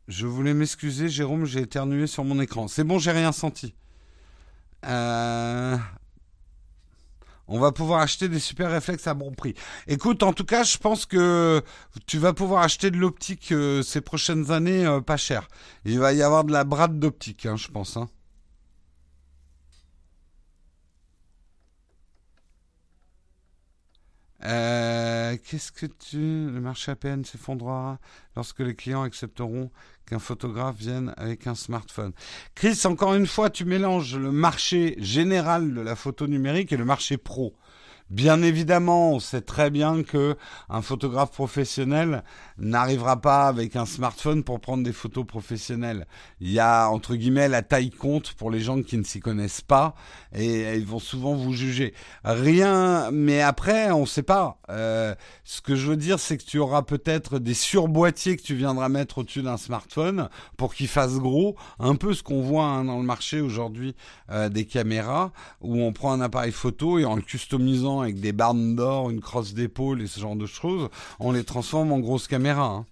Je voulais m'excuser, Jérôme, j'ai éternué sur mon écran. C'est bon, j'ai rien senti. Euh, on va pouvoir acheter des super réflexes à bon prix. Écoute, en tout cas, je pense que tu vas pouvoir acheter de l'optique euh, ces prochaines années pas cher. Il va y avoir de la brade d'optique, hein, je pense. Hein. Euh, Qu'est-ce que tu... Le marché APN s'effondrera lorsque les clients accepteront qu'un photographe vienne avec un smartphone? Chris, encore une fois, tu mélanges le marché général de la photo numérique et le marché pro. Bien évidemment, on sait très bien que un photographe professionnel n'arrivera pas avec un smartphone pour prendre des photos professionnelles. Il y a entre guillemets la taille compte pour les gens qui ne s'y connaissent pas et ils vont souvent vous juger. Rien, mais après, on ne sait pas. Euh, ce que je veux dire, c'est que tu auras peut-être des surboîtiers que tu viendras mettre au-dessus d'un smartphone pour qu'il fasse gros, un peu ce qu'on voit hein, dans le marché aujourd'hui euh, des caméras où on prend un appareil photo et en le customisant avec des barnes d'or, une crosse d'épaule et ce genre de choses, on les transforme en grosses caméras. Hein.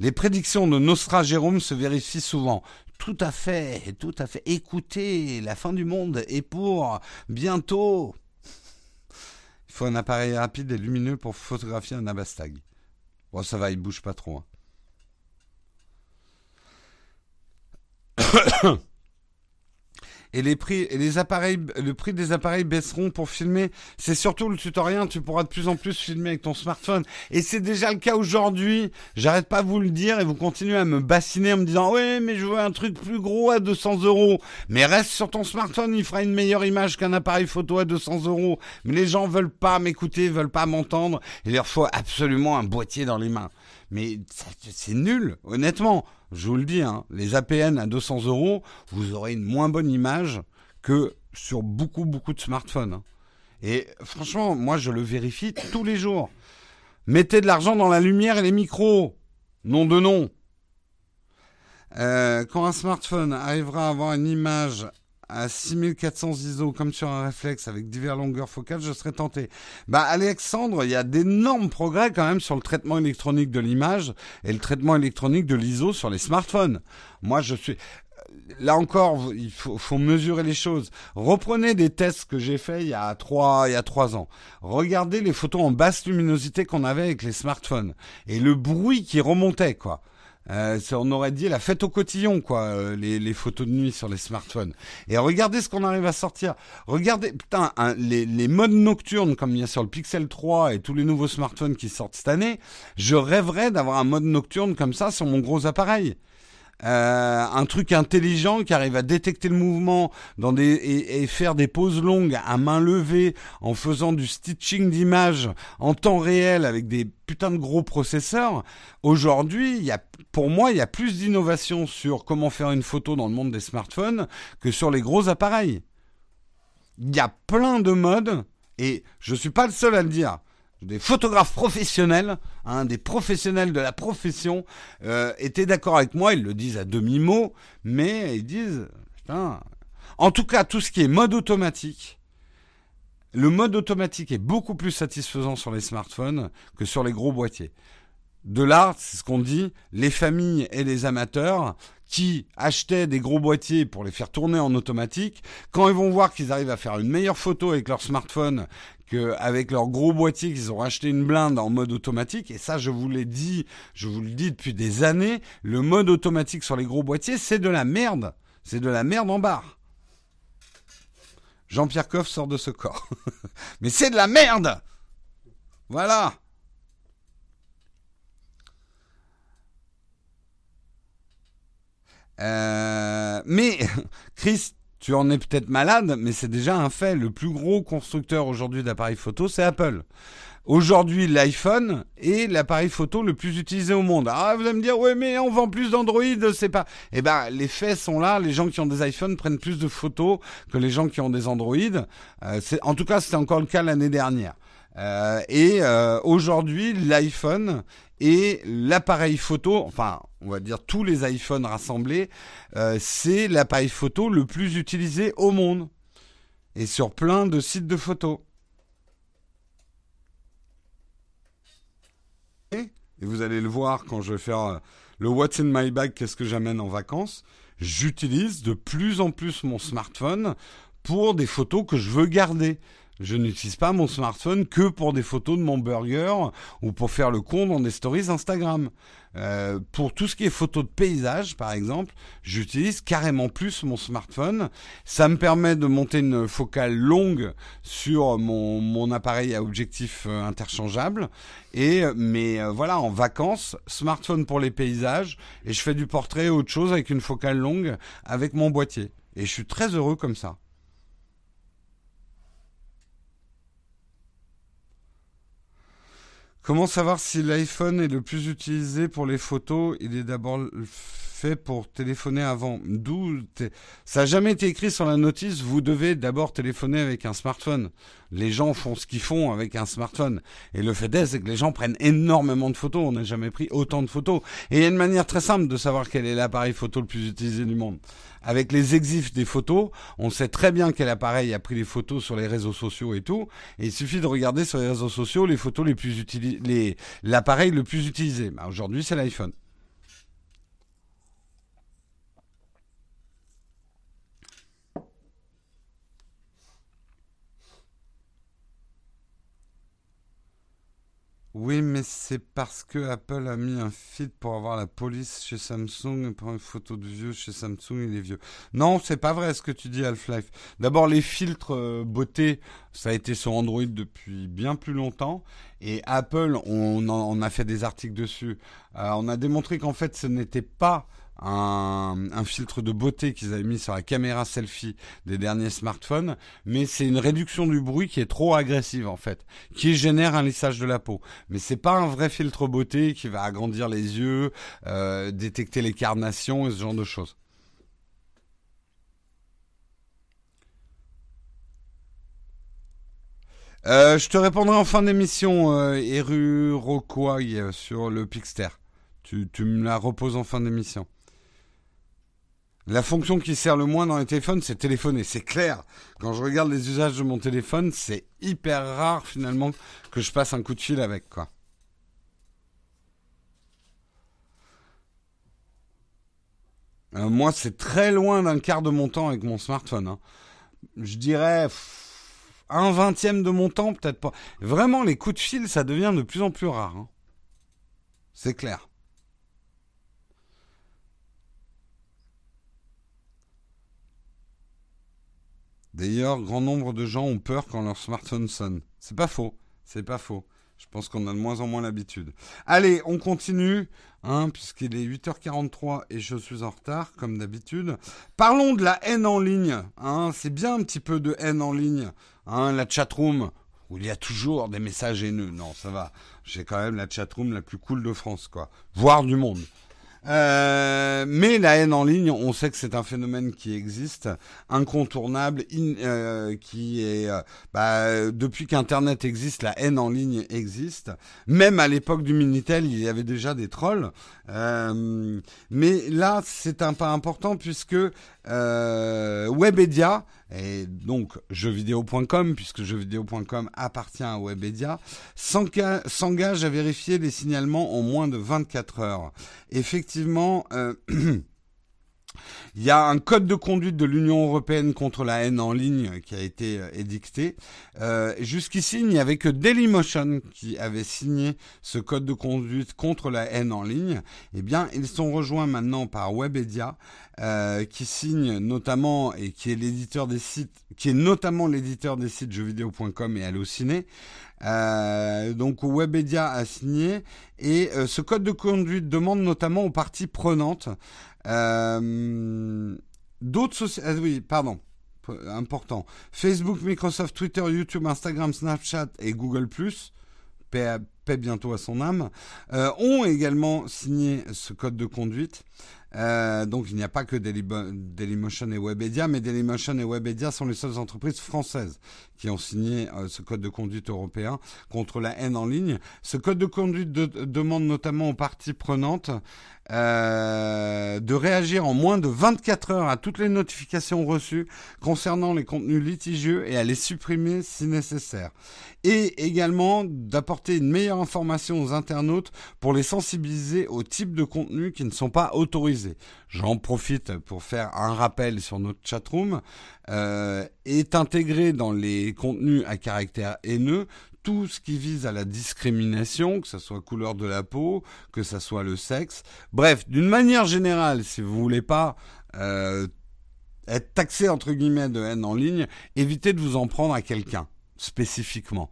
Les prédictions de Nostra Jérôme se vérifient souvent. Tout à fait, tout à fait. Écoutez, la fin du monde est pour bientôt. Il faut un appareil rapide et lumineux pour photographier un abastag. Bon, ça va, il bouge pas trop. Hein. Et les prix et les appareils, le prix des appareils baisseront pour filmer. C'est surtout le tutoriel. Tu pourras de plus en plus filmer avec ton smartphone. Et c'est déjà le cas aujourd'hui. J'arrête pas de vous le dire et vous continuez à me bassiner en me disant oui mais je veux un truc plus gros à 200 euros. Mais reste sur ton smartphone, il fera une meilleure image qu'un appareil photo à 200 euros. Mais les gens veulent pas m'écouter, veulent pas m'entendre. Il leur faut absolument un boîtier dans les mains. Mais c'est nul, honnêtement. Je vous le dis, hein, les APN à 200 euros, vous aurez une moins bonne image que sur beaucoup, beaucoup de smartphones. Hein. Et franchement, moi, je le vérifie tous les jours. Mettez de l'argent dans la lumière et les micros. Nom de nom. Euh, quand un smartphone arrivera à avoir une image à 6400 ISO comme sur un réflexe avec diverses longueurs focales, je serais tenté. Bah Alexandre, il y a d'énormes progrès quand même sur le traitement électronique de l'image et le traitement électronique de l'ISO sur les smartphones. Moi je suis là encore, il faut, faut, mesurer les choses. Reprenez des tests que j'ai faits il y a trois, il y a trois ans. Regardez les photos en basse luminosité qu'on avait avec les smartphones et le bruit qui remontait, quoi. Euh, on aurait dit la fête au cotillon, quoi, euh, les, photos de nuit sur les smartphones. Et regardez ce qu'on arrive à sortir. Regardez, putain, les, les modes nocturnes, comme il y a sur le Pixel 3 et tous les nouveaux smartphones qui sortent cette année, je rêverais d'avoir un mode nocturne comme ça sur mon gros appareil. Euh, un truc intelligent qui arrive à détecter le mouvement dans des, et, faire des pauses longues à main levée en faisant du stitching d'images en temps réel avec des putains de gros processeurs. Aujourd'hui, il y a, pour moi, il y a plus d'innovation sur comment faire une photo dans le monde des smartphones que sur les gros appareils. Il y a plein de modes et je suis pas le seul à le dire des photographes professionnels, hein, des professionnels de la profession, euh, étaient d'accord avec moi. Ils le disent à demi-mot, mais ils disent, putain. En tout cas, tout ce qui est mode automatique, le mode automatique est beaucoup plus satisfaisant sur les smartphones que sur les gros boîtiers. De là, c'est ce qu'on dit, les familles et les amateurs qui achetaient des gros boîtiers pour les faire tourner en automatique, quand ils vont voir qu'ils arrivent à faire une meilleure photo avec leur smartphone qu'avec leur gros boîtier qu'ils ont acheté une blinde en mode automatique, et ça je vous l'ai dit, je vous le dis depuis des années, le mode automatique sur les gros boîtiers, c'est de la merde. C'est de la merde en barre. Jean-Pierre Coff sort de ce corps. Mais c'est de la merde Voilà Euh, mais, Chris, tu en es peut-être malade, mais c'est déjà un fait. Le plus gros constructeur aujourd'hui d'appareils photo, c'est Apple. Aujourd'hui, l'iPhone est l'appareil photo le plus utilisé au monde. Ah, vous allez me dire, ouais, mais on vend plus d'Android, c'est pas. Eh ben, les faits sont là. Les gens qui ont des iPhones prennent plus de photos que les gens qui ont des Android. Euh, en tout cas, c'était encore le cas l'année dernière. Euh, et euh, aujourd'hui, l'iPhone et l'appareil photo, enfin, on va dire tous les iPhones rassemblés, euh, c'est l'appareil photo le plus utilisé au monde et sur plein de sites de photos. Et vous allez le voir quand je vais faire le What's in my bag, qu'est-ce que j'amène en vacances. J'utilise de plus en plus mon smartphone pour des photos que je veux garder. Je n'utilise pas mon smartphone que pour des photos de mon burger ou pour faire le con dans des stories Instagram. Euh, pour tout ce qui est photos de paysage, par exemple, j'utilise carrément plus mon smartphone. Ça me permet de monter une focale longue sur mon, mon appareil à objectif euh, interchangeable. Et mais euh, voilà, en vacances, smartphone pour les paysages et je fais du portrait autre chose avec une focale longue avec mon boîtier. Et je suis très heureux comme ça. Comment savoir si l'iPhone est le plus utilisé pour les photos? Il est d'abord fait pour téléphoner avant. D'où ça n'a jamais été écrit sur la notice. Vous devez d'abord téléphoner avec un smartphone. Les gens font ce qu'ils font avec un smartphone. Et le fait est, c'est que les gens prennent énormément de photos. On n'a jamais pris autant de photos. Et il y a une manière très simple de savoir quel est l'appareil photo le plus utilisé du monde avec les exifs des photos, on sait très bien quel appareil a pris les photos sur les réseaux sociaux et tout. Et il suffit de regarder sur les réseaux sociaux les photos les plus utilisées, l'appareil le plus utilisé. Bah, aujourd'hui, c'est l'iPhone. Oui, mais c'est parce que Apple a mis un filtre pour avoir la police chez Samsung et pour une photo de vieux chez Samsung, il est vieux. Non, c'est pas vrai ce que tu dis, Half-Life. D'abord, les filtres euh, beauté, ça a été sur Android depuis bien plus longtemps. Et Apple, on, a fait des articles dessus. Euh, on a démontré qu'en fait, ce n'était pas un, filtre de beauté qu'ils avaient mis sur la caméra selfie des derniers smartphones, mais c'est une réduction du bruit qui est trop agressive en fait, qui génère un lissage de la peau. Mais c'est pas un vrai filtre beauté qui va agrandir les yeux, euh, détecter les carnations et ce genre de choses. Euh, je te répondrai en fin d'émission, euh, euh, sur le Pixter. Tu, tu me la reposes en fin d'émission. La fonction qui sert le moins dans les téléphones, c'est téléphoner. C'est clair. Quand je regarde les usages de mon téléphone, c'est hyper rare finalement que je passe un coup de fil avec quoi. Euh, moi, c'est très loin d'un quart de mon temps avec mon smartphone. Hein. Je dirais un vingtième de mon temps, peut-être pas. Vraiment, les coups de fil, ça devient de plus en plus rare. Hein. C'est clair. D'ailleurs, grand nombre de gens ont peur quand leur smartphone sonne. C'est pas faux, c'est pas faux. Je pense qu'on a de moins en moins l'habitude. Allez, on continue, hein, puisqu'il est 8h43 et je suis en retard, comme d'habitude. Parlons de la haine en ligne. Hein, c'est bien un petit peu de haine en ligne. Hein, la chatroom, où il y a toujours des messages haineux. Non, ça va. J'ai quand même la chatroom la plus cool de France, quoi. Voire du monde. Euh, mais la haine en ligne, on sait que c'est un phénomène qui existe, incontournable, euh, qui est euh, bah, depuis qu'Internet existe, la haine en ligne existe. Même à l'époque du Minitel, il y avait déjà des trolls. mais là, c'est un pas important puisque Webedia et donc jeuxvideo.com, puisque jeuxvideo.com appartient à Webedia, s'engage à vérifier les signalements en moins de 24 heures. Effectivement, euh, Il y a un code de conduite de l'Union européenne contre la haine en ligne qui a été euh, édicté. Euh, Jusqu'ici, il n'y avait que Dailymotion qui avait signé ce code de conduite contre la haine en ligne. Eh bien, ils sont rejoints maintenant par Webedia, euh, qui signe notamment et qui est l'éditeur des sites, qui est notamment l'éditeur des sites jeuxvideo.com et Allociné. Euh, donc Webedia a signé et euh, ce code de conduite demande notamment aux parties prenantes euh, d'autres sociétés. Ah pardon, important. Facebook, Microsoft, Twitter, YouTube, Instagram, Snapchat et Google paix, paix bientôt à son âme, ont également signé ce code de conduite. Euh, donc il n'y a pas que Dailymotion et Webedia, mais Dailymotion et Webedia sont les seules entreprises françaises qui ont signé euh, ce code de conduite européen contre la haine en ligne. Ce code de conduite demande notamment aux parties prenantes euh, de réagir en moins de 24 heures à toutes les notifications reçues concernant les contenus litigieux et à les supprimer si nécessaire. Et également d'apporter une meilleure information aux internautes pour les sensibiliser aux types de contenus qui ne sont pas autorisés. J'en profite pour faire un rappel sur notre chatroom. Euh, est intégré dans les contenus à caractère haineux tout ce qui vise à la discrimination, que ce soit couleur de la peau, que ce soit le sexe. Bref, d'une manière générale, si vous voulez pas euh, être taxé entre guillemets de haine en ligne, évitez de vous en prendre à quelqu'un spécifiquement.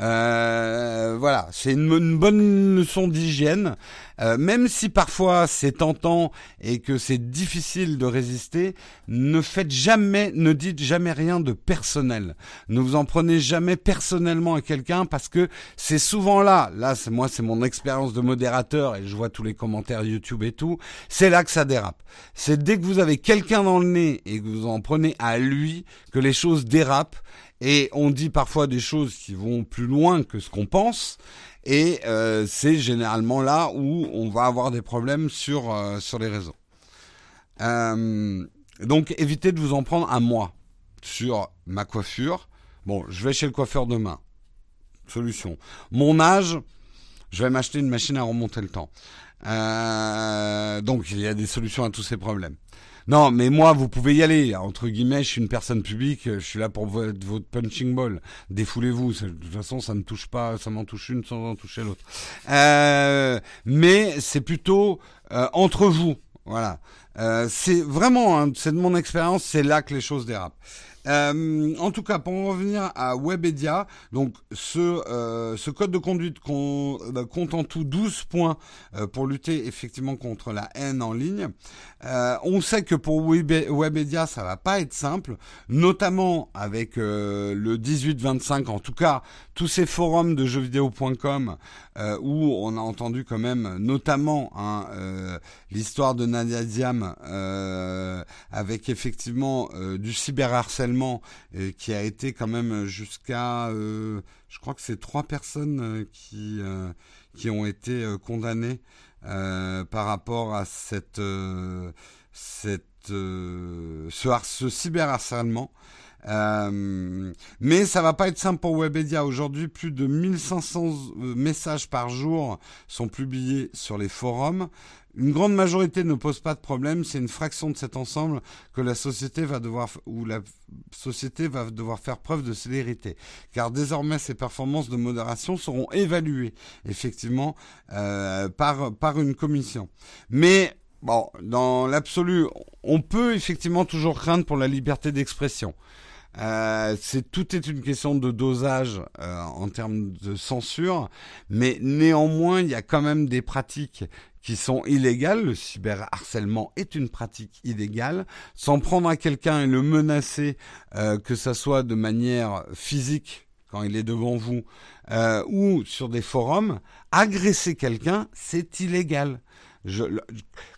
Euh, voilà, c'est une, bonne leçon d'hygiène, euh, même si parfois c'est tentant et que c'est difficile de résister. Ne faites jamais, ne dites jamais rien de personnel. Ne vous en prenez jamais personnellement à quelqu'un parce que c'est souvent là. Là, c'est moi, c'est mon expérience de modérateur et je vois tous les commentaires YouTube et tout. C'est là que ça dérape. C'est dès que vous avez quelqu'un dans le nez et que vous en prenez à lui que les choses dérapent et on dit parfois des choses qui vont plus loin que ce qu'on pense. Et euh, c'est généralement là où on va avoir des problèmes sur, euh, sur les réseaux. Euh, donc évitez de vous en prendre à moi sur ma coiffure. Bon, je vais chez le coiffeur demain. Solution. Mon âge, je vais m'acheter une machine à remonter le temps. donc il y a des solutions à tous ces problèmes. Non, mais moi, vous pouvez y aller. Entre guillemets, je suis une personne publique. Je suis là pour votre, punching ball. Défoulez-vous. De toute façon, ça ne touche pas. Ça m'en touche une sans en toucher l'autre. Euh, mais c'est plutôt euh, entre vous. Voilà. Euh, c'est vraiment, hein, c'est de mon expérience, c'est là que les choses dérapent. Euh, en tout cas, pour en revenir à Webedia, donc ce, euh, code de conduite euh, compte en tout 12 points pour lutter effectivement contre la haine en ligne. on sait que pour Webedia, ça va pas être simple, notamment avec le 18-25, en tout cas tous ces forums de jeuxvideo.com où on a entendu quand même notamment hein, l'histoire de Nadia Diam avec effectivement du cyberharcèlement et qui a été quand même jusqu'à, euh, je crois que c'est trois personnes euh, qui euh, qui ont été condamnées par rapport à cette cette ce, ce cyberharcèlement. Euh, mais ça va pas être simple pour Webedia. Aujourd'hui, plus de 1500 messages par jour sont publiés sur les forums. Une grande majorité ne pose pas de problème, c'est une fraction de cet ensemble que la société va devoir ou la société va devoir faire preuve de célérité, car désormais ces performances de modération seront évaluées effectivement euh, par par une commission. Mais bon, dans l'absolu, on peut effectivement toujours craindre pour la liberté d'expression. Euh, c'est tout est une question de dosage euh, en termes de censure, mais néanmoins il y a quand même des pratiques qui sont illégales. Le cyberharcèlement est une pratique illégale. S'en prendre à quelqu'un et le menacer, euh, que ça soit de manière physique quand il est devant vous euh, ou sur des forums, agresser quelqu'un, c'est illégal. Je,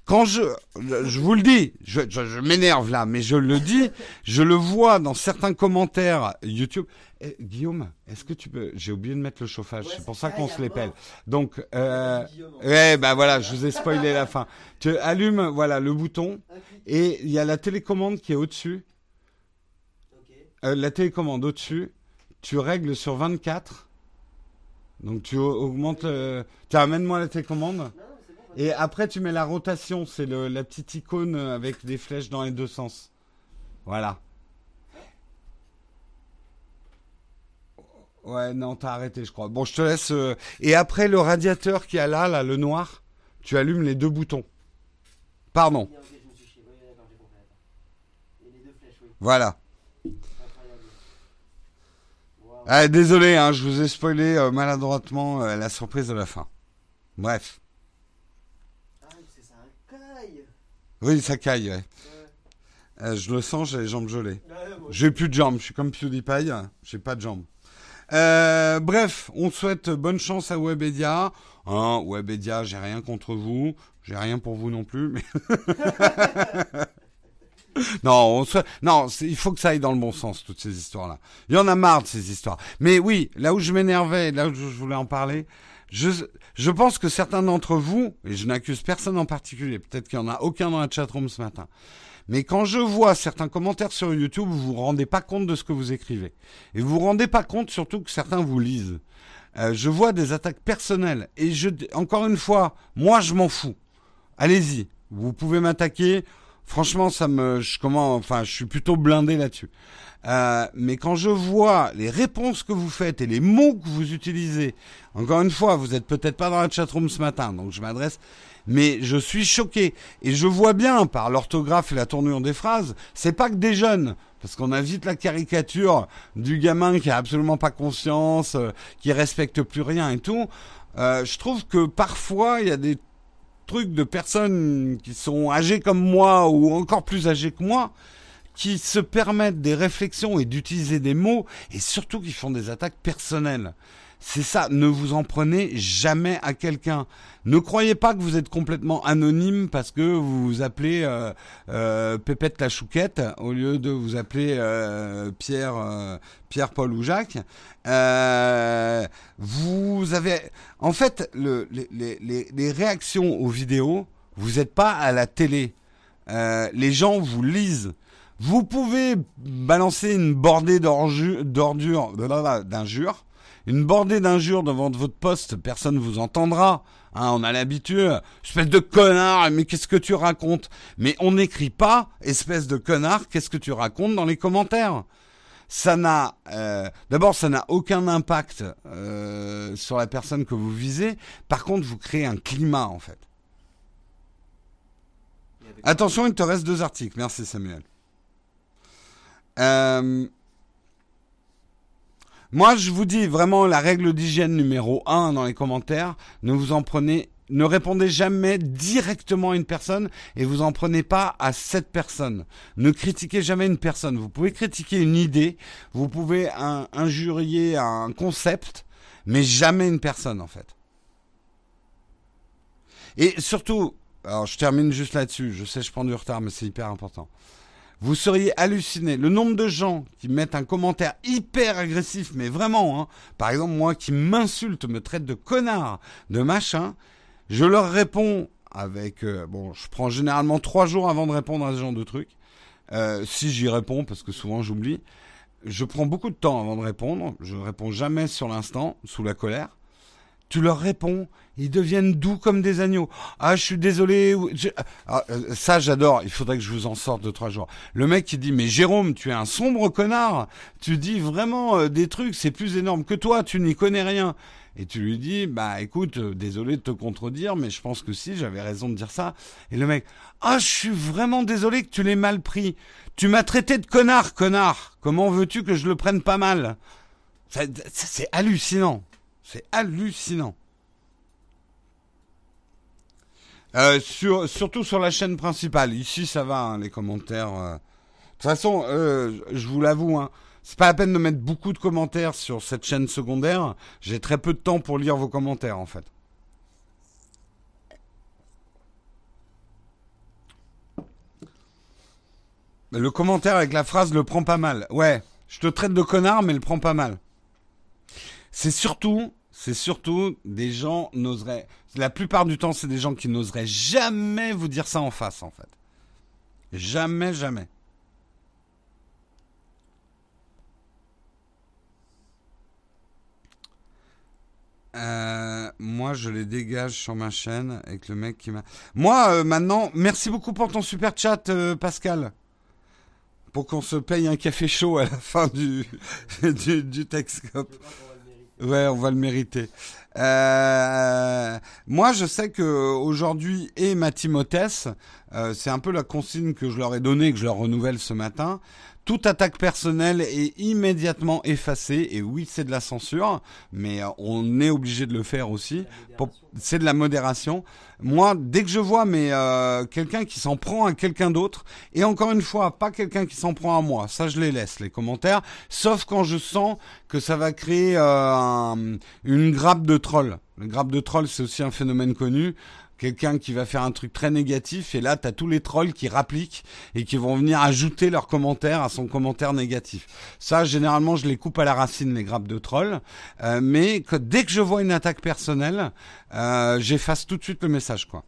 quand je, je vous le dis, je, je, m'énerve là, mais je le dis, je le vois dans certains commentaires YouTube. Eh, Guillaume, est-ce que tu peux J'ai oublié de mettre le chauffage, c'est pour ça qu'on se l'épelle. Donc, euh, ouais, bah voilà, je vous ai spoilé la fin. Tu allumes, voilà, le bouton, et il y a la télécommande qui est au-dessus. Euh, la télécommande au-dessus, tu règles sur 24. Donc tu augmentes. Tu amènes-moi la télécommande. Et après, tu mets la rotation, c'est la petite icône avec des flèches dans les deux sens. Voilà. Ouais, non, t'as arrêté, je crois. Bon, je te laisse. Euh, et après, le radiateur qui a là, là, le noir, tu allumes les deux boutons. Pardon. Voilà. Ah, désolé, hein, je vous ai spoilé euh, maladroitement euh, la surprise de la fin. Bref. Oui, ça caille, ouais. Euh, je le sens, j'ai les jambes gelées. J'ai plus de jambes, je suis comme PewDiePie, j'ai pas de jambes. Euh, bref, on souhaite bonne chance à Webedia. Hein, Webedia, j'ai rien contre vous, j'ai rien pour vous non plus. Mais... non, on non, il faut que ça aille dans le bon sens toutes ces histoires-là. Il y en a marre de ces histoires. Mais oui, là où je m'énervais, là où je voulais en parler, je, je pense que certains d'entre vous, et je n'accuse personne en particulier, peut-être qu'il n'y en a aucun dans la chatroom ce matin, mais quand je vois certains commentaires sur YouTube, vous vous rendez pas compte de ce que vous écrivez. Et vous vous rendez pas compte surtout que certains vous lisent. euh, je vois des attaques personnelles. Et je, encore une fois, moi, je m'en fous. Allez-y, vous pouvez m'attaquer. Franchement, ça me, je comment, enfin, je suis plutôt blindé là-dessus. Euh, mais quand je vois les réponses que vous faites et les mots que vous utilisez, encore une fois, vous êtes peut-être pas dans la chatroom ce matin, donc je m'adresse, mais je suis choqué et je vois bien par l'orthographe et la tournure des phrases, c'est pas que des jeunes, parce qu'on a vite la caricature du gamin qui a absolument pas conscience, euh, qui respecte plus rien et tout. Euh, je trouve que parfois il y a des trucs de personnes qui sont âgées comme moi ou encore plus âgées que moi qui se permettent des réflexions et d'utiliser des mots et surtout qui font des attaques personnelles. C'est ça, ne vous en prenez jamais à quelqu'un. Ne croyez pas que vous êtes complètement anonyme parce que vous vous appelez euh, euh, Pépette la Chouquette au lieu de vous appeler euh, Pierre, euh, Pierre, Paul ou Jacques. Vous avez, en fait, le, les, les, les, réactions aux vidéos, vous n'êtes pas à la télé. les gens vous lisent. Vous pouvez balancer une bordée d'ordures, d'injures une bordée d'injures devant votre poste, personne ne vous entendra. Hein, on a l'habitude, espèce de connard, mais qu'est-ce que tu racontes? Mais on n'écrit pas, espèce de connard, qu'est-ce que tu racontes dans les commentaires? Ça n'a euh, d'abord ça n'a aucun impact euh, sur la personne que vous visez. Par contre, vous créez un climat en fait. Attention, il te reste deux articles. Merci Samuel. Euh, moi, je vous dis vraiment la règle d'hygiène numéro un dans les commentaires. Ne vous en prenez, ne répondez jamais directement à une personne et vous en prenez pas à cette personne. Ne critiquez jamais une personne. Vous pouvez critiquer une idée, vous pouvez injurier un concept, mais jamais une personne en fait. Et surtout, alors je termine juste là-dessus. Je sais, je prends du retard, mais c'est hyper important. Vous seriez halluciné. Le nombre de gens qui mettent un commentaire hyper agressif, mais vraiment, hein, par exemple moi qui m'insulte, me traite de connard, de machin, je leur réponds avec... Euh, bon, je prends généralement trois jours avant de répondre à ce genre de truc. Euh, si j'y réponds, parce que souvent j'oublie. Je prends beaucoup de temps avant de répondre. Je ne réponds jamais sur l'instant, sous la colère. Tu leur réponds, ils deviennent doux comme des agneaux. Ah, je suis désolé. Ah, euh, ça, j'adore. Il faudrait que je vous en sorte de trois jours. Le mec qui dit, mais Jérôme, tu es un sombre connard. Tu dis vraiment euh, des trucs, c'est plus énorme que toi. Tu n'y connais rien. Et tu lui dis, bah écoute, euh, désolé de te contredire, mais je pense que si, j'avais raison de dire ça. Et le mec, ah, je suis vraiment désolé que tu l'aies mal pris. Tu m'as traité de connard, connard. Comment veux-tu que je le prenne pas mal? C'est hallucinant. C'est hallucinant. Euh, sur, surtout sur la chaîne principale. Ici, ça va, hein, les commentaires. Euh. De toute façon, euh, je vous l'avoue, hein, c'est pas la peine de mettre beaucoup de commentaires sur cette chaîne secondaire. J'ai très peu de temps pour lire vos commentaires, en fait. Le commentaire avec la phrase le prend pas mal. Ouais, je te traite de connard, mais le prend pas mal. C'est surtout, c'est surtout des gens n'oseraient. La plupart du temps, c'est des gens qui n'oseraient jamais vous dire ça en face, en fait. Jamais, jamais. Euh, moi, je les dégage sur ma chaîne avec le mec qui m'a. Moi, euh, maintenant, merci beaucoup pour ton super chat, euh, Pascal. Pour qu'on se paye un café chaud à la fin du, du, du Texcope. Ouais, on va le mériter. Euh, moi, je sais que aujourd'hui et ma euh, c'est un peu la consigne que je leur ai donnée, que je leur renouvelle ce matin toute attaque personnelle est immédiatement effacée. Et oui, c'est de la censure, mais euh, on est obligé de le faire aussi. C'est de la modération. Moi, dès que je vois mais euh, quelqu'un qui s'en prend à quelqu'un d'autre, et encore une fois, pas quelqu'un qui s'en prend à moi, ça je les laisse les commentaires, sauf quand je sens que ça va créer euh, une grappe de trolls. Le grappe de trolls, c'est aussi un phénomène connu quelqu'un qui va faire un truc très négatif et là tu as tous les trolls qui rappliquent et qui vont venir ajouter leurs commentaires à son commentaire négatif. Ça généralement je les coupe à la racine les grappes de trolls, euh, mais dès que je vois une attaque personnelle, euh, j'efface tout de suite le message quoi.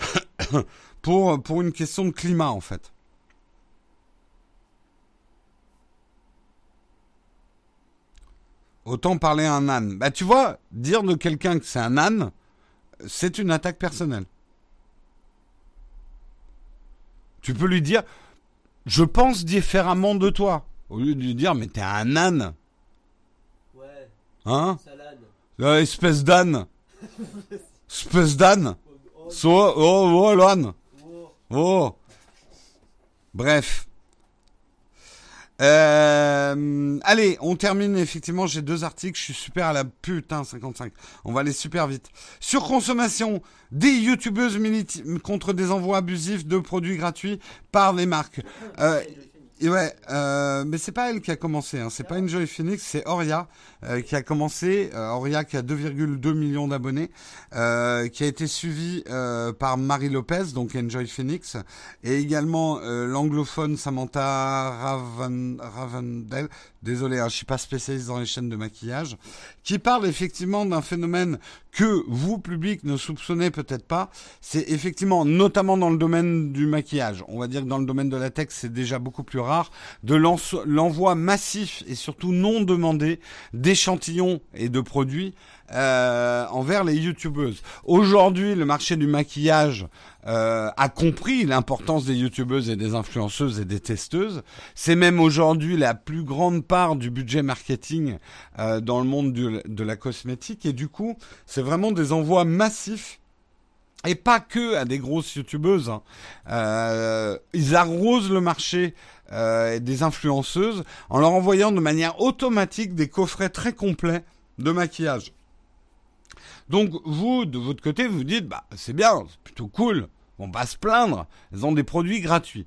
pour pour une question de climat en fait. autant parler à un âne. Bah tu vois, dire de quelqu'un que c'est un âne, c'est une attaque personnelle. Tu peux lui dire, je pense différemment de toi, au lieu de lui dire, mais t'es un âne. Ouais. Hein? Salade. Euh, Espèce d'âne. Espèce d'âne. So, oh, oh, l'âne. Oh. Oh. Bref. Euh, allez, on termine effectivement. J'ai deux articles. Je suis super à la putain 55. On va aller super vite. Surconsommation des youtubeuses militent contre des envois abusifs de produits gratuits par les marques. Euh, ouais, euh, mais c'est pas elle qui a commencé. Hein. C'est pas Enjoy Phoenix, c'est Oria euh, qui a commencé. Euh, qui a 2,2 millions d'abonnés, euh, qui a été suivi euh, par Marie Lopez, donc Enjoy Phoenix, et également euh, l'anglophone Samantha Raven, Ravendell. Désolé, hein, je suis pas spécialiste dans les chaînes de maquillage, qui parle effectivement d'un phénomène que vous, public, ne soupçonnez peut-être pas. C'est effectivement, notamment dans le domaine du maquillage, on va dire que dans le domaine de la tech, c'est déjà beaucoup plus rare, de l'envoi massif et surtout non demandé d'échantillons et de produits euh, envers les youtubeuses. Aujourd'hui, le marché du maquillage euh, a compris l'importance des youtubeuses et des influenceuses et des testeuses. C'est même aujourd'hui la plus grande part du budget marketing euh, dans le monde de la cosmétique. Et du coup, c'est vraiment des envois massifs. Et pas que à des grosses youtubeuses. hein. Ils arrosent le marché euh, des influenceuses en leur envoyant de manière automatique des coffrets très complets de maquillage. Donc vous, de votre côté, vous dites, bah c'est bien, c'est plutôt cool, on va se plaindre, elles ont des produits gratuits.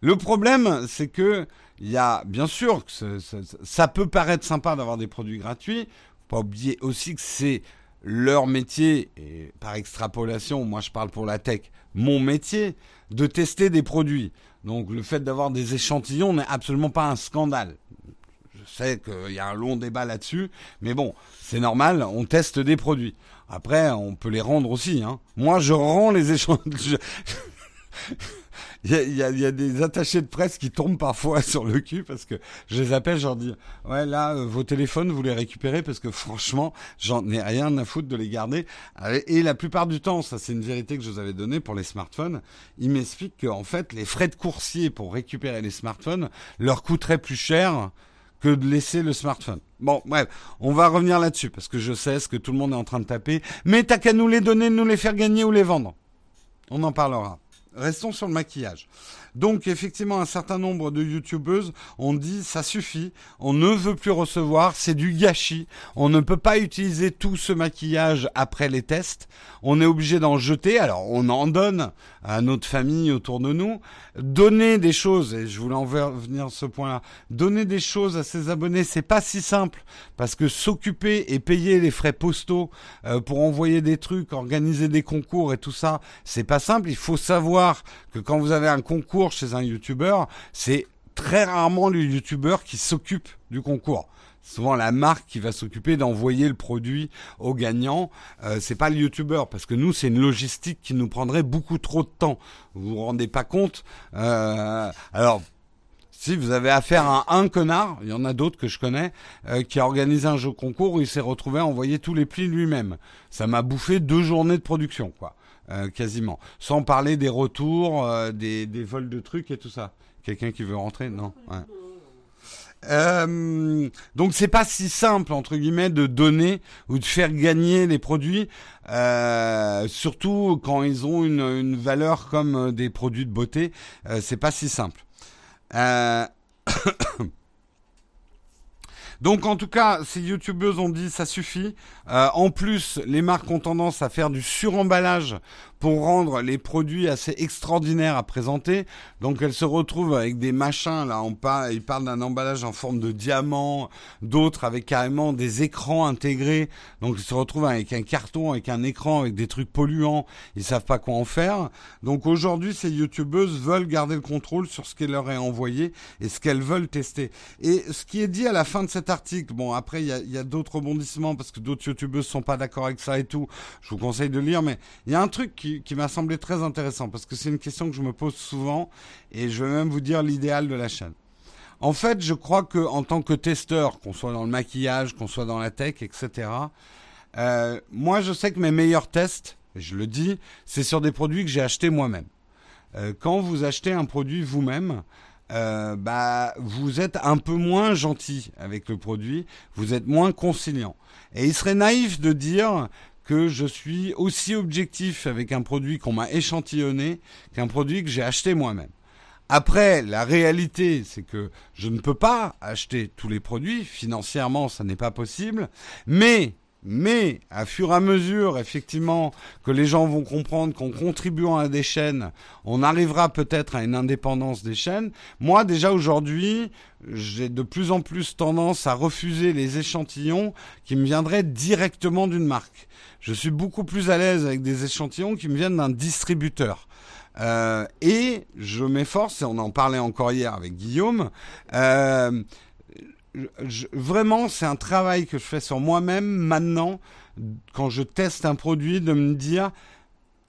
Le problème, c'est que il y a, bien sûr, ce- ça peut paraître sympa d'avoir des produits gratuits. Faut pas oublier aussi que c'est leur métier et par extrapolation, moi je parle pour la tech, mon métier de tester des produits. Donc le fait d'avoir des échantillons n'est absolument pas un scandale. Je sais qu'il y a un long débat là-dessus, mais bon, c'est normal, on teste des produits. Après, on peut les rendre aussi. Hein. Moi, je rends les échantillons. Il y, a, y a, y a des attachés de presse qui tombent parfois sur le cul parce que je les appelle, je leur dis ouais là euh, vos téléphones vous les récupérez parce que franchement j'en ai rien à foutre de les garder Euh, et la plupart du temps ça c'est une vérité que je vous avais donnée pour les smartphones ils m'expliquent qu'en fait les frais de coursier pour récupérer les smartphones leur coûteraient plus cher que de laisser le smartphone. Bon, bref, on va revenir là-dessus parce que je sais ce que tout le monde est en train de taper. Mais t'as qu'à nous les donner, nous les faire gagner ou les vendre. On en parlera. Restons sur le maquillage. Donc effectivement, un certain nombre de youtubeuses ont dit ça suffit, on ne veut plus recevoir, c'est du gâchis, on ne peut pas utiliser tout ce maquillage après les tests, on est obligé d'en jeter, alors on en donne à notre famille autour de nous, donner des choses, et je voulais en venir à ce point-là, donner des choses à ses abonnés, c'est pas si simple, parce que s'occuper et payer les frais postaux euh, pour envoyer des trucs, organiser des concours et tout ça, c'est pas simple, il faut savoir que quand vous avez un concours chez un youtubeur, c'est très rarement le youtubeur qui s'occupe du concours. Souvent la marque qui va s'occuper d'envoyer le produit au gagnant, euh, c'est pas le youtubeur parce que nous c'est une logistique qui nous prendrait beaucoup trop de temps. Vous vous rendez pas compte euh, Alors si vous avez affaire à un connard, il y en a d'autres que je connais, euh, qui a organisé un jeu concours où il s'est retrouvé à envoyer tous les plis lui-même. Ça m'a bouffé deux journées de production, quoi, euh, quasiment. Sans parler des retours, euh, des, vols de trucs et tout ça. Quelqu'un qui veut rentrer Non. Euh, donc c'est pas si simple entre guillemets de donner ou de faire gagner les produits, euh, surtout quand ils ont une, valeur comme euh, des produits de beauté. Euh, c'est pas si simple. Donc en tout cas, ces youtubeuses ont dit ça suffit. Euh, en plus, les marques ont tendance à faire du suremballage pour rendre les produits assez extraordinaires à présenter. Donc elles se retrouvent avec des machins là, on parle, ils parlent d'un emballage en forme de diamant, d'autres avec carrément des écrans intégrés. Donc ils se retrouvent avec un carton, avec un écran, avec des trucs polluants. Ils savent pas quoi en faire. Donc aujourd'hui, ces youtubeuses veulent garder le contrôle sur ce qui leur est envoyé et ce qu'elles veulent tester. Et ce qui est dit à la fin de cet article, bon après il y a, y a d'autres rebondissements parce que d'autres youtubeuses sont pas d'accord avec ça et tout. Je vous conseille de lire, mais il y a un truc qui qui, m'a semblé très intéressant parce que c'est une question que je me pose souvent et je vais même vous dire l'idéal de la chaîne. En fait, je crois que en tant que testeur, qu'on soit dans le maquillage, qu'on soit dans la tech, etc. euh, moi, je sais que mes meilleurs tests, je le dis, c'est sur des produits que j'ai achetés moi-même. Euh, quand vous achetez un produit vous-même, euh, bah, vous êtes un peu moins gentil avec le produit, vous êtes moins conciliant. Et il serait naïf de dire que je suis aussi objectif avec un produit qu'on m'a échantillonné qu'un produit que j'ai acheté moi-même. Après, la réalité, c'est que je ne peux pas acheter tous les produits. Financièrement, ça n'est pas possible. Mais mais à fur et à mesure, effectivement, que les gens vont comprendre qu'en contribuant à des chaînes, on arrivera peut-être à une indépendance des chaînes. Moi, déjà aujourd'hui, j'ai de plus en plus tendance à refuser les échantillons qui me viendraient directement d'une marque. Je suis beaucoup plus à l'aise avec des échantillons qui me viennent d'un distributeur. Euh, et je m'efforce, et on en parlait encore hier avec Guillaume, euh, vraiment, c'est un travail que je fais sur moi-même maintenant, quand je teste un produit, de me dire,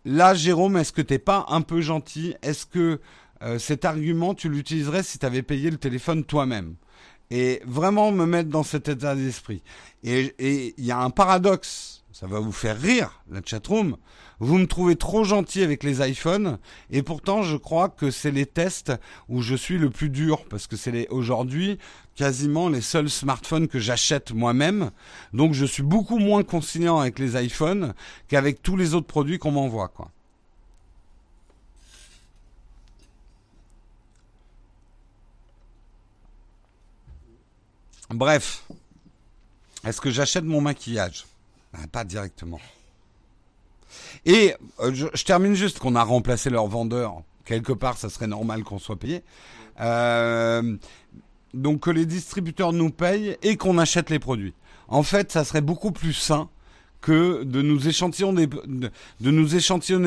là, Jérôme, est-ce que t'es pas un peu gentil? Est-ce que euh, cet argument, tu l'utiliserais si tu avais payé le téléphone toi-même? Et vraiment me mettre dans cet état d'esprit. Et il y a un paradoxe, ça va vous faire rire, la chatroom. Vous me trouvez trop gentil avec les iPhones et pourtant je crois que c'est les tests où je suis le plus dur parce que c'est aujourd'hui quasiment les seuls smartphones que j'achète moi-même. Donc je suis beaucoup moins conciliant avec les iPhones qu'avec tous les autres produits qu'on m'envoie quoi. Bref, est-ce que j'achète mon maquillage? Ben, Pas directement. Et euh, je, termine juste qu'on a remplacé leur vendeur. Quelque part, ça serait normal qu'on soit payé. Euh, donc que les distributeurs nous payent et qu'on achète les produits. En fait, ça serait beaucoup plus sain que de nous échantillonner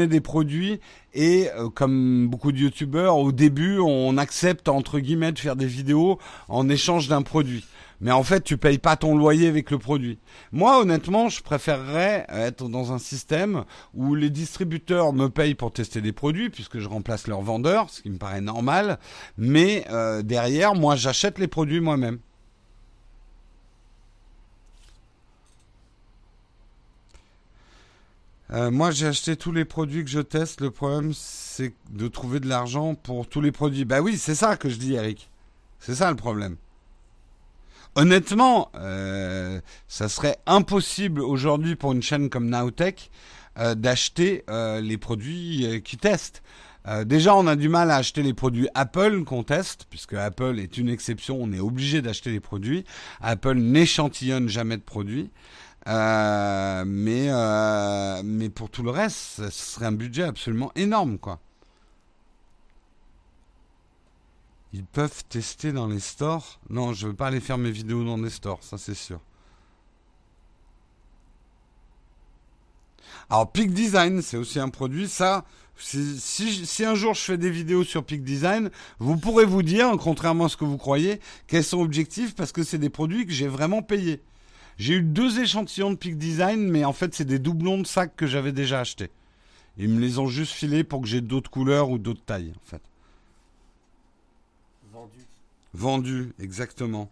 des, produits et euh, comme beaucoup de youtubeurs au début on accepte entre guillemets de faire des vidéos en échange d'un produit mais en fait tu payes pas ton loyer avec le produit. Moi honnêtement, je préférerais être dans un système où les distributeurs me payent pour tester des produits puisque je remplace leurs vendeurs, ce qui me paraît normal, mais euh, derrière moi j'achète les produits moi-même. Euh, moi, j'ai acheté tous les produits que je teste. Le problème, c'est de trouver de l'argent pour tous les produits. Bah oui, c'est ça que je dis, Eric. C'est ça le problème. Honnêtement, euh, ça serait impossible aujourd'hui pour une chaîne comme Nowtech euh, d'acheter euh, les produits euh, qu'ils testent. déjà, on a du mal à acheter les produits Apple qu'on teste, puisque Apple est une exception, on est obligé d'acheter les produits. Apple n'échantillonne jamais de produits. mais, mais pour tout le reste, ce serait un budget absolument énorme, quoi. Ils peuvent tester dans les stores. Non, je ne veux pas aller faire mes vidéos dans des stores, ça c'est sûr. Alors Peak Design, c'est aussi un produit. Ça, si, si, un jour je fais des vidéos sur Peak Design, vous pourrez vous dire, contrairement à ce que vous croyez, quels sont objectifs parce que c'est des produits que j'ai vraiment payés. J'ai eu deux échantillons de Peak Design, mais en fait c'est des doublons de sacs que j'avais déjà achetés. Ils me les ont juste filés pour que j'ai d'autres couleurs ou d'autres tailles, en fait. Vendu, exactement.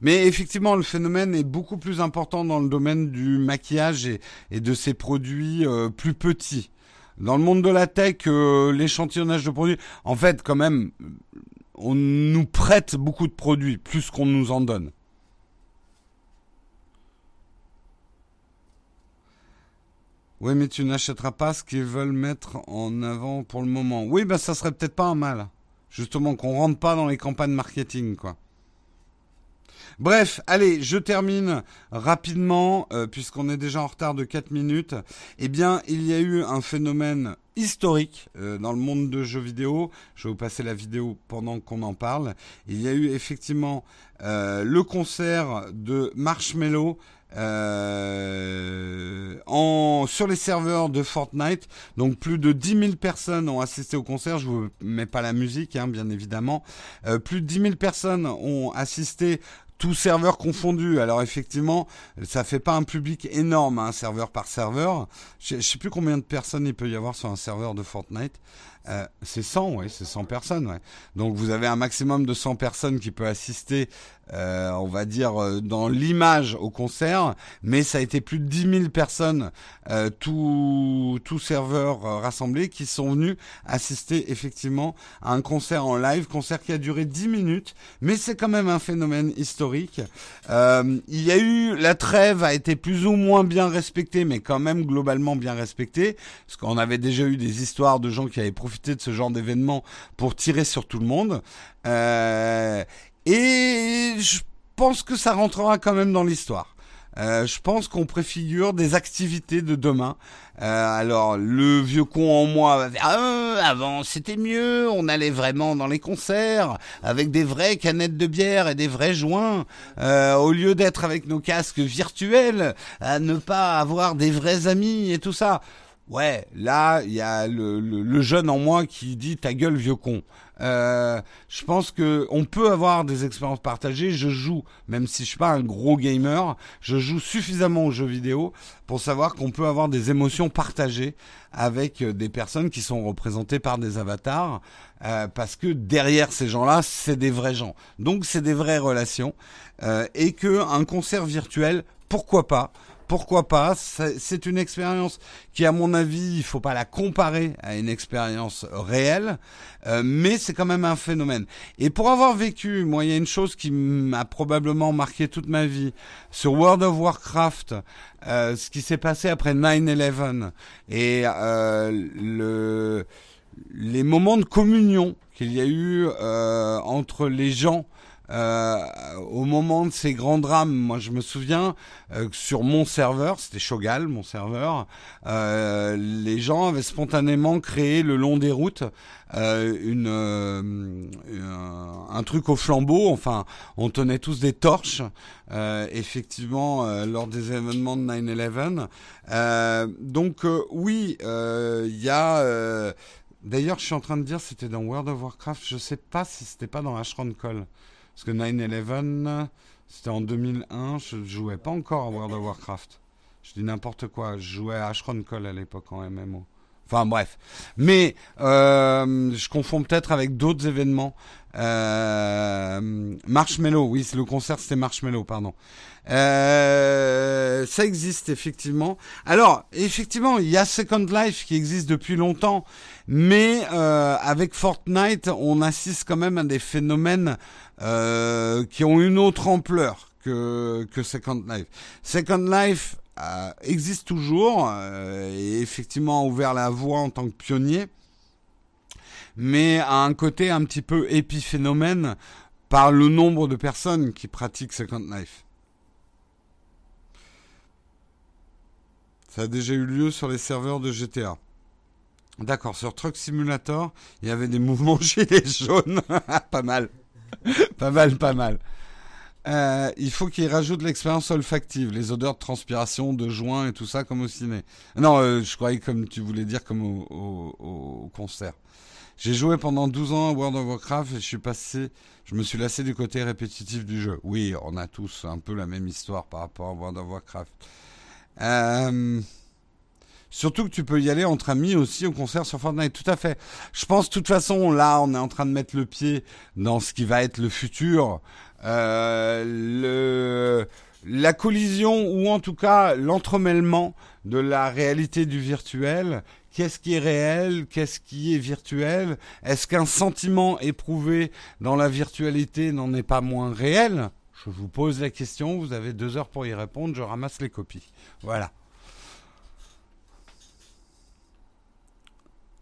Mais effectivement, le phénomène est beaucoup plus important dans le domaine du maquillage et, de ces produits euh, plus petits. Dans le monde de la tech, euh, l'échantillonnage de produits, en fait, quand même, on nous prête beaucoup de produits, plus qu'on nous en donne. Oui, mais tu n'achèteras pas ce qu'ils veulent mettre en avant pour le moment. Oui, ben ça serait peut-être pas un mal justement qu'on rentre pas dans les campagnes marketing quoi. Bref, allez, je termine rapidement, euh, puisqu'on est déjà en retard de 4 minutes. Eh bien, il y a eu un phénomène historique euh, dans le monde de jeux vidéo. Je vais vous passer la vidéo pendant qu'on en parle. Il y a eu effectivement euh, le concert de Marshmello euh, en, sur les serveurs de Fortnite. Donc plus de 10 000 personnes ont assisté au concert. Je vous mets pas la musique, hein, bien évidemment. Euh, plus de 10 000 personnes ont assisté tous serveurs confondus. Alors effectivement, ça fait pas un public énorme, un hein, serveur par serveur. Je, sais plus combien de personnes il peut y avoir sur un serveur de Fortnite. Euh, c'est 100, ouais, c'est 100 personnes, ouais. Donc vous avez un maximum de 100 personnes qui peuvent assister, euh, on va dire, euh, dans l'image au concert, mais ça a été plus de 10 000 personnes, euh, tous tout serveurs euh, rassemblés, qui sont venus assister effectivement à un concert en live, concert qui a duré 10 minutes, mais c'est quand même un phénomène historique. Euh, il y a eu, la trêve a été plus ou moins bien respectée, mais quand même globalement bien respectée, parce qu'on avait déjà eu des histoires de gens qui avaient profité de ce genre d'événement pour tirer sur tout le monde. Euh, et je pense que ça rentrera quand même dans l'histoire. Euh, je pense qu'on préfigure des activités de demain. Euh, alors, le vieux con en moi ah, avant c'était mieux, on allait vraiment dans les concerts avec des vraies canettes de bière et des vrais joints, euh, au lieu d'être avec nos casques virtuels, à ne pas avoir des vrais amis et tout ça. Ouais, là, il y a le, jeune en moi qui dit ta gueule vieux con. Euh, je pense que on peut avoir des expériences partagées. Je joue, même si je suis pas un gros gamer, je joue suffisamment aux jeux vidéo pour savoir qu'on peut avoir des émotions partagées avec des personnes qui sont représentées par des avatars, euh, parce que derrière ces gens-là, c'est des vrais gens. Donc c'est des vraies relations, euh, et que un concert virtuel, pourquoi pas pourquoi pas C'est une expérience qui, à mon avis, il faut pas la comparer à une expérience réelle, euh, mais c'est quand même un phénomène. Et pour avoir vécu, moi, il y a une chose qui m'a probablement marqué toute ma vie sur World of Warcraft, euh, ce qui s'est passé après 9/11 et euh, le les moments de communion qu'il y a eu euh, entre les gens au moment de ces grands drames, moi je me souviens euh, que sur mon serveur, c'était Shogal, mon serveur, euh, les gens avaient spontanément créé le long des routes euh, euh, un truc au flambeau. Enfin, on tenait tous des torches, euh, effectivement, lors des événements de 9/11. donc oui, il y a D'ailleurs, je suis en train de dire, c'était dans World of Warcraft. Je sais pas si c'était pas dans Ashron Call. Parce que 9-11, c'était en 2001, je jouais pas encore à World of Warcraft. Je dis n'importe quoi, je jouais à Ashron Call à l'époque en MMO. Enfin bref. Mais euh, je confonds peut-être avec d'autres événements. Euh, Marshmello, oui, le concert c'était Marshmello, pardon. Euh, ça existe effectivement. Alors, effectivement, il y a Second Life qui existe depuis longtemps, mais euh, avec Fortnite, on assiste quand même à des phénomènes euh, qui ont une autre ampleur que, que Second Life. Second Life euh, existe toujours euh, et effectivement a ouvert la voie en tant que pionnier, mais a un côté un petit peu épiphénomène par le nombre de personnes qui pratiquent Second Life. Ça a déjà eu lieu sur les serveurs de GTA. D'accord, sur Truck Simulator, il y avait des mouvements gilets jaunes. pas mal. pas mal, pas mal. Euh, il faut qu'il rajoute l'expérience olfactive, les odeurs de transpiration, de joint et tout ça comme au ciné. Non, euh, je croyais comme tu voulais dire comme au, au, concert. J'ai joué pendant 12 ans à World of Warcraft et je suis passé, je me suis lassé du côté répétitif du jeu. Oui, on a tous un peu la même histoire par rapport à World of Warcraft. Euh, surtout que tu peux y aller entre amis aussi au concert sur Fortnite. Tout à fait. Je pense, de toute façon, là, on est en train de mettre le pied dans ce qui va être le futur. Euh, le, la collision ou en tout cas l'entremêlement de la réalité du virtuel. Qu'est-ce qui est réel? Qu'est-ce qui est virtuel? Est-ce qu'un sentiment éprouvé dans la virtualité n'en est pas moins réel? Je vous pose la question, vous avez deux heures pour y répondre, je ramasse les copies. Voilà.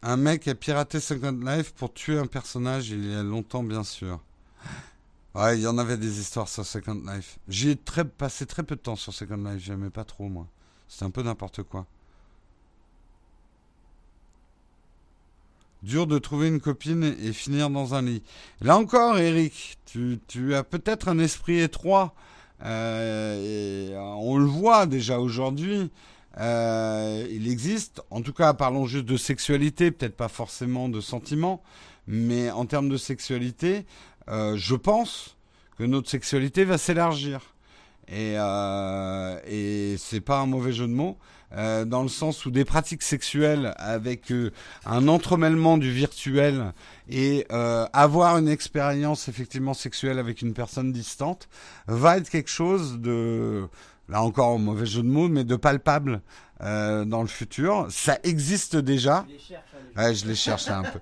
Un mec a piraté Second Life pour tuer un personnage il y a longtemps, bien sûr. Ouais, il y en avait des histoires sur Second Life. J'y ai très, passé très peu de temps sur Second Life, j'aimais pas trop, moi. C'était un peu n'importe quoi. Dur de trouver une copine et finir dans un lit. Là encore, Eric, tu, tu as peut-être un esprit étroit. Euh, et on le voit déjà aujourd'hui. Euh, il existe, en tout cas, parlons juste de sexualité, peut-être pas forcément de sentiments, mais en termes de sexualité, euh, je pense que notre sexualité va s'élargir. et euh, et c'est pas un mauvais jeu de mots. Euh, dans le sens où des pratiques sexuelles avec euh, un entremêlement du virtuel et euh, avoir une expérience effectivement sexuelle avec une personne distante va être quelque chose de là encore mauvais jeu de mots mais de palpable euh, dans le futur ça existe déjà Tu les les Ouais, je les cherchais un peu.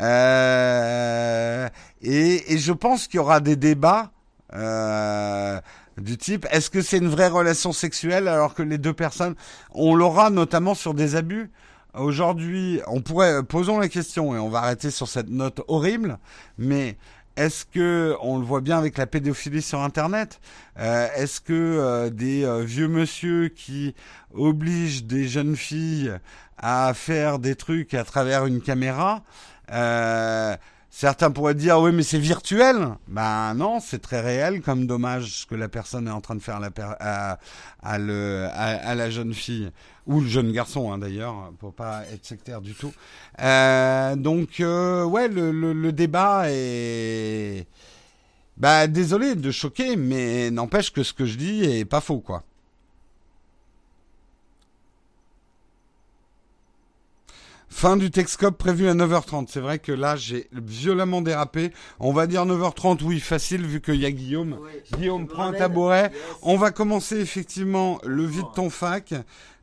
Euh, et, et je pense qu'il y aura des débats euh, du type est-ce que c'est une vraie relation sexuelle alors que les deux personnes, on l'aura notamment sur des abus. Aujourd'hui, on pourrait posons la question et on va arrêter sur cette note horrible, mais est-ce que on le voit bien avec la pédophilie sur Internet euh, Est-ce que euh, des euh, vieux monsieur qui obligent des jeunes filles à faire des trucs à travers une caméra Certains pourraient dire oui mais c'est virtuel. Ben non, c'est très réel. Comme dommage ce que la personne est en train de faire à la, jeune fille ou le jeune garçon hein, d'ailleurs, pour pas être sectaire du tout. Euh, donc euh, ouais, le, le, le débat est bah désolé de choquer, mais n'empêche que ce que je dis est pas faux quoi. Fin du Texcop prévu à 9h30. C'est vrai que là, j'ai violemment dérapé. On va dire 9h30, oui, facile, vu qu'il y a Guillaume. Guillaume, prends un tabouret. Yes. On va commencer effectivement le vide ton fac.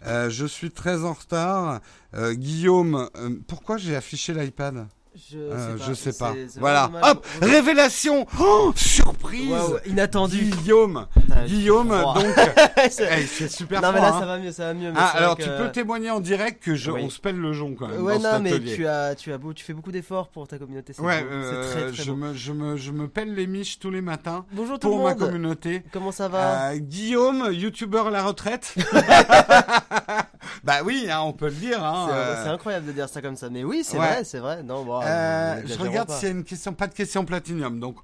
Euh, je suis très en retard. Euh, Guillaume, euh, pourquoi j'ai affiché l'iPad? Je Euh, sais pas. Je sais pas. Voilà. Hop, révélation. Oh, surprise. Waouh, inattendu. Guillaume, Putain, Guillaume, donc, C'est- hey, super non mais là hein. ça va mieux, ça va mieux. mais Ah, alors que- tu peux témoigner en direct que je, Oui. on se pèle le jonc quand même Ouais dans non mais tu as tu as beau, tu fais beaucoup d'efforts pour ta communauté. Ouais, beau, euh, très très je beau. me, je me, je me pèle les miches tous les matins Bonjour tout pour le ma monde. communauté. Comment ça va? Euh, Guillaume, youtubeur à la retraite. bah oui, hein, on peut le dire. Hein, C'est euh, incroyable de dire ça comme ça, mais oui, c'est ouais. vrai, c'est vrai. Non, bon, euh, je regarde s'il y a une question, pas de question platinium. Donc,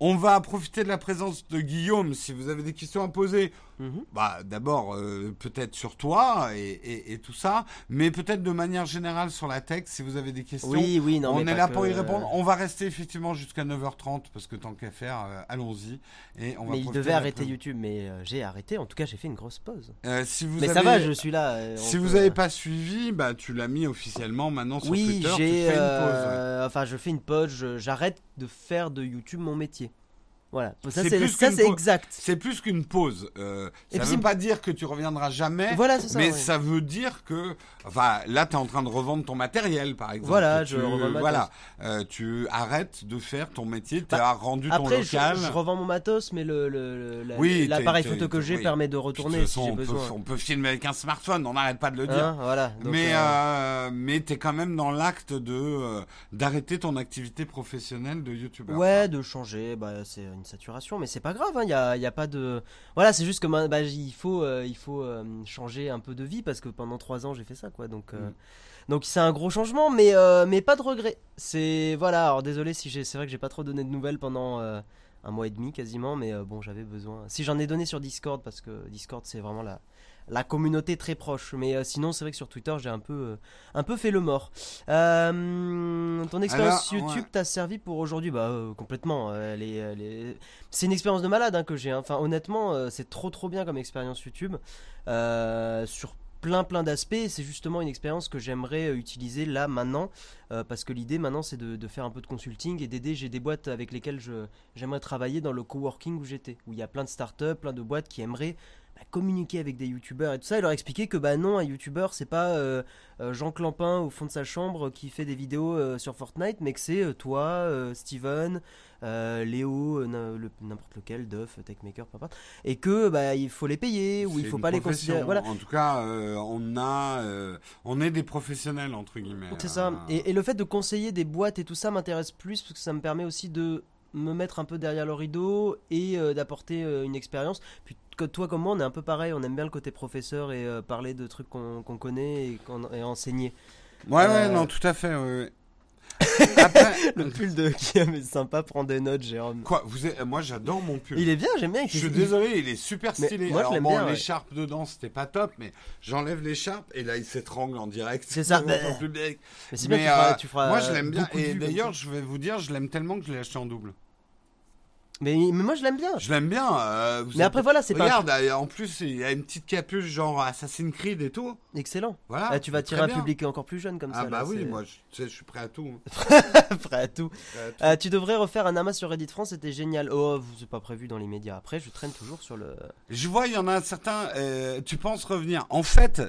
on va profiter de la présence de Guillaume. Si vous avez des questions à poser, Mhm. bah d'abord euh, peut-être sur toi et, et, et tout ça, mais peut-être de manière générale sur la tech. Si vous avez des questions, Oui, oui, non, on est là que- pour y répondre. On va rester effectivement jusqu'à 9h30 parce que tant qu'à faire, euh, allons-y. Et on va Mais il devait arrêter. YouTube, mais euh, j'ai arrêté. En tout cas, j'ai fait une grosse pause. Si vous mais avez... ça va, je suis là. Si vous n'avez pas suivi, bah tu l'as mis officiellement maintenant sur Oui, Twitter. Tu j'ai. fais une pause. ouais. Enfin, je fais une pause. J'arrête de faire de YouTube mon métier. Voilà. Ça, C'est exact. C'est plus qu'une pause. Euh, ça puis veut pas dire que tu reviendras jamais. Voilà, c'est ça. mais ouais. ça veut dire que, enfin, là, tu es en train de revendre ton matériel, par exemple. Voilà, tu, je revends. Voilà, Euh, tu arrêtes de faire ton métier, tu as rendu ton Après, local. je revends mon matos, mais le, le, le- Oui, l'appareil photo que j'ai oui. permet de De retourner toute si façon, j'ai on peut, besoin. on peut filmer avec un smartphone, on n'arrête pas de le dire. Hein, voilà. Donc, mais euh, euh, mais t'es quand même dans l'acte de euh, d'arrêter ton activité professionnelle de youtubeur. Ouais, de changer, bah, c'est une saturation, mais c'est pas grave, il n'y a, y a pas de... Voilà, c'est juste que bah, il faut, euh, il faut euh, changer un peu de vie, parce que pendant trois ans j'ai fait ça, quoi, donc... euh, Mm. Donc c'est un gros changement, mais, mais pas de regret. C'est... Voilà, alors désolé si j'ai... C'est vrai que j'ai pas trop donné de nouvelles pendant un mois et demi quasiment, mais bon, j'avais besoin... Si j'en ai donné sur Discord, parce que Discord c'est vraiment la... La communauté très proche, mais euh, sinon c'est vrai que sur Twitter j'ai un peu, euh, un peu fait le mort. Euh, ton expérience Alors, YouTube ouais. t'a servi pour aujourd'hui? Bah complètement. C'est une expérience de malade hein, que j'ai. hein. Enfin honnêtement, c'est trop trop bien comme expérience YouTube sur plein plein d'aspects. C'est justement une expérience que j'aimerais utiliser là maintenant euh, parce que l'idée maintenant c'est de, de faire un peu de consulting et d'aider. J'ai des boîtes avec lesquelles j'aimerais travailler dans le coworking où j'étais, où il y a plein de startups, plein de boîtes qui aimeraient bah, communiquer avec des youtubeurs et tout ça et leur expliquer que bah non un youtubeur c'est pas euh, euh, Jean Clampin au fond de sa chambre qui fait des vidéos euh, sur Fortnite mais que c'est euh, toi euh, Steven euh, Léo euh, le- n'importe lequel Duff Techmaker peu importe et que bah il faut les payer ou il faut pas les considérer voilà En tout cas, euh, on a, euh, on est des professionnels entre guillemets. C'est ça. Euh, Et, et le fait de conseiller des boîtes et tout ça m'intéresse plus parce que ça me permet aussi de me mettre un peu derrière le rideau et euh, d'apporter euh, une expérience. Puis que toi comme moi, on est un peu pareil. On aime bien le côté professeur et euh, parler de trucs qu'on connaît et, et enseigner. Ouais, ouais, Euh, non, tout à fait. ouais, ouais. Après, Le pull de Guillaume est sympa. Prends des notes, Jérôme. quoi, vous moi j'adore mon pull. Il est bien, j'aime bien. Je suis désolé, il est super Mais stylé. moi, je Alors bon, bien, ouais. l'écharpe dedans, c'était pas top, mais j'enlève l'écharpe et là, il s'étrangle en direct. C'est ça. Mais c'est bien, Mais, tu feras, euh, tu feras Moi, je l'aime bien. Et d'ailleurs, je vais vous dire, je l'aime tellement que je l'ai acheté en double. Mais, mais moi, je l'aime bien. Je l'aime bien. euh, Mais après, voilà, c'est pas Regarde, euh, en plus, il y a une petite capuche genre Assassin's Creed et tout. excellent. Voilà. Ah, tu vas c'est tirer très un bien. public encore plus jeune comme Ah ça. bah là, oui, moi, je, tu sais, je suis prêt à tout. Prêt à tout. Prêt à tout. Euh, tu devrais refaire un amas sur Reddit France, c'était génial. Oh, vous c'est pas prévu dans les médias. Après, je traîne toujours sur le. Je vois, il y en a certains, euh, tu penses revenir. En fait,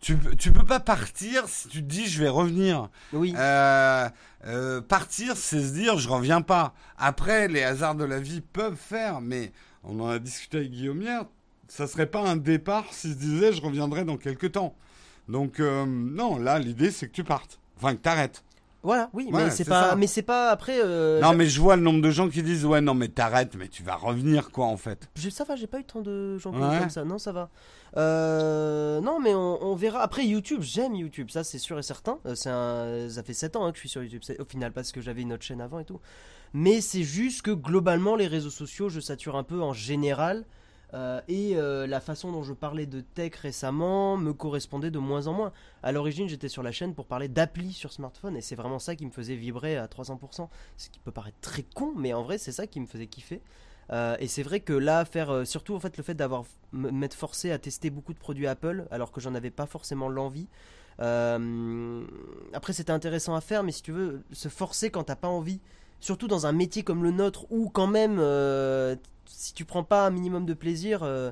tu, tu peux pas partir si tu te dis je vais revenir. Oui. Euh, euh, partir, c'est se dire je reviens pas. Après, les hasards de la vie peuvent faire, mais on en a discuté avec Guillaume hier, ça serait pas un départ s'il se disait je reviendrai dans quelques temps. Donc, euh, non, là, l'idée c'est que tu partes. Enfin, que t'arrêtes. Voilà, oui, Ouais, mais c'est pas, ça. mais c'est pas après. euh, non, mais je vois le nombre de gens qui disent ouais, non, mais t'arrêtes, mais tu vas revenir quoi en fait. Je- ça va, j'ai pas eu tant de gens Ouais. comme ça. Non, ça va. Euh, non, mais on, on verra. Après, YouTube, j'aime YouTube, ça c'est sûr et certain. Euh, c'est un, ça fait 7 ans hein, que je suis sur YouTube, au final, parce que j'avais une autre chaîne avant et tout. Mais c'est juste que globalement, les réseaux sociaux, je sature un peu en général. Euh, et euh, la façon dont je parlais de tech récemment me correspondait de moins en moins. À l'origine, j'étais sur la chaîne pour parler d'appli sur smartphone et c'est vraiment ça qui me faisait vibrer à 300%. Ce qui peut paraître très con, mais en vrai, c'est ça qui me faisait kiffer. Euh, et c'est vrai que là, faire surtout en fait le fait d'avoir m'être forcé à tester beaucoup de produits Apple alors que j'en avais pas forcément l'envie. Après, c'était intéressant à faire, mais si tu veux, se forcer quand t'as pas envie, surtout dans un métier comme le nôtre où quand même, si tu prends pas un minimum de plaisir, euh,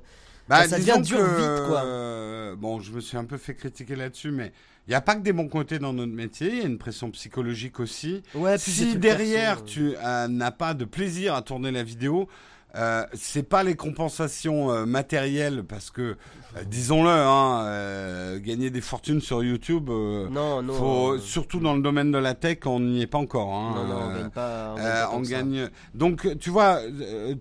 Bah, ça devient dur que, vite, quoi. euh, bon, je me suis un peu fait critiquer là-dessus, mais il n'y a pas que des bons côtés dans notre métier, il y a une pression psychologique aussi. ouais. si derrière perso, tu euh, n'as pas de plaisir à tourner la vidéo, euh, c'est pas les compensations euh, matérielles parce que, euh, disons-le, hein, gagner des fortunes sur YouTube, non, non, faut, surtout dans le domaine de la tech, on n'y est pas encore. Hein, non, non, on gagne pas. On gagne, pas tant on que ça. gagne. Donc, tu vois,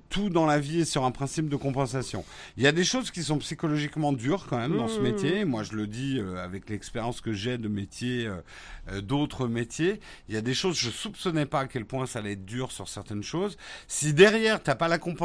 tout dans la vie est sur un principe de compensation. Il y a des choses qui sont psychologiquement dures quand même dans ce Mmh. métier. Moi, je le dis avec l'expérience que j'ai de métiers, euh, d'autres métiers. Il y a des choses, je soupçonnais pas à quel point ça allait être dur sur certaines choses. Si derrière, t'as pas la compensation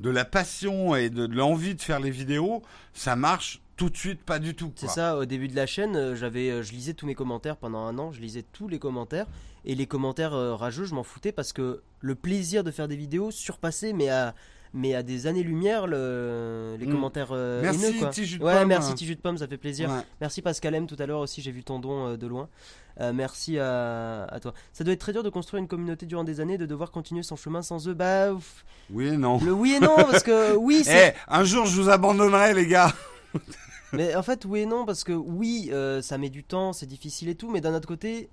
de la passion et de, de l'envie de faire les vidéos, ça marche tout de suite pas du tout. C'est ça, au début de la chaîne, euh, j'avais, euh, je lisais tous mes commentaires pendant un an, je lisais tous les commentaires, et les commentaires euh, rageux, je m'en foutais parce que le plaisir de faire des vidéos surpassait, mais à, mais à des années-lumière, le, les Mm. commentaires euh, Merci, haineux, quoi. petit jus de Ouais, pomme. merci, petit jus de pomme, ça fait plaisir. Ouais. Merci Pascal M, tout à l'heure aussi, j'ai vu ton don euh, de loin. Euh, merci à, à toi. Ça doit être très dur de construire une communauté durant des années, de devoir continuer son chemin sans eux. Bah, ouf. Oui et non. le oui et non, parce que oui, Eh, c'est. un jour, je vous abandonnerai, les gars. Mais en fait, oui et non, parce que oui, ça met du temps, c'est difficile et tout, mais d'un autre côté,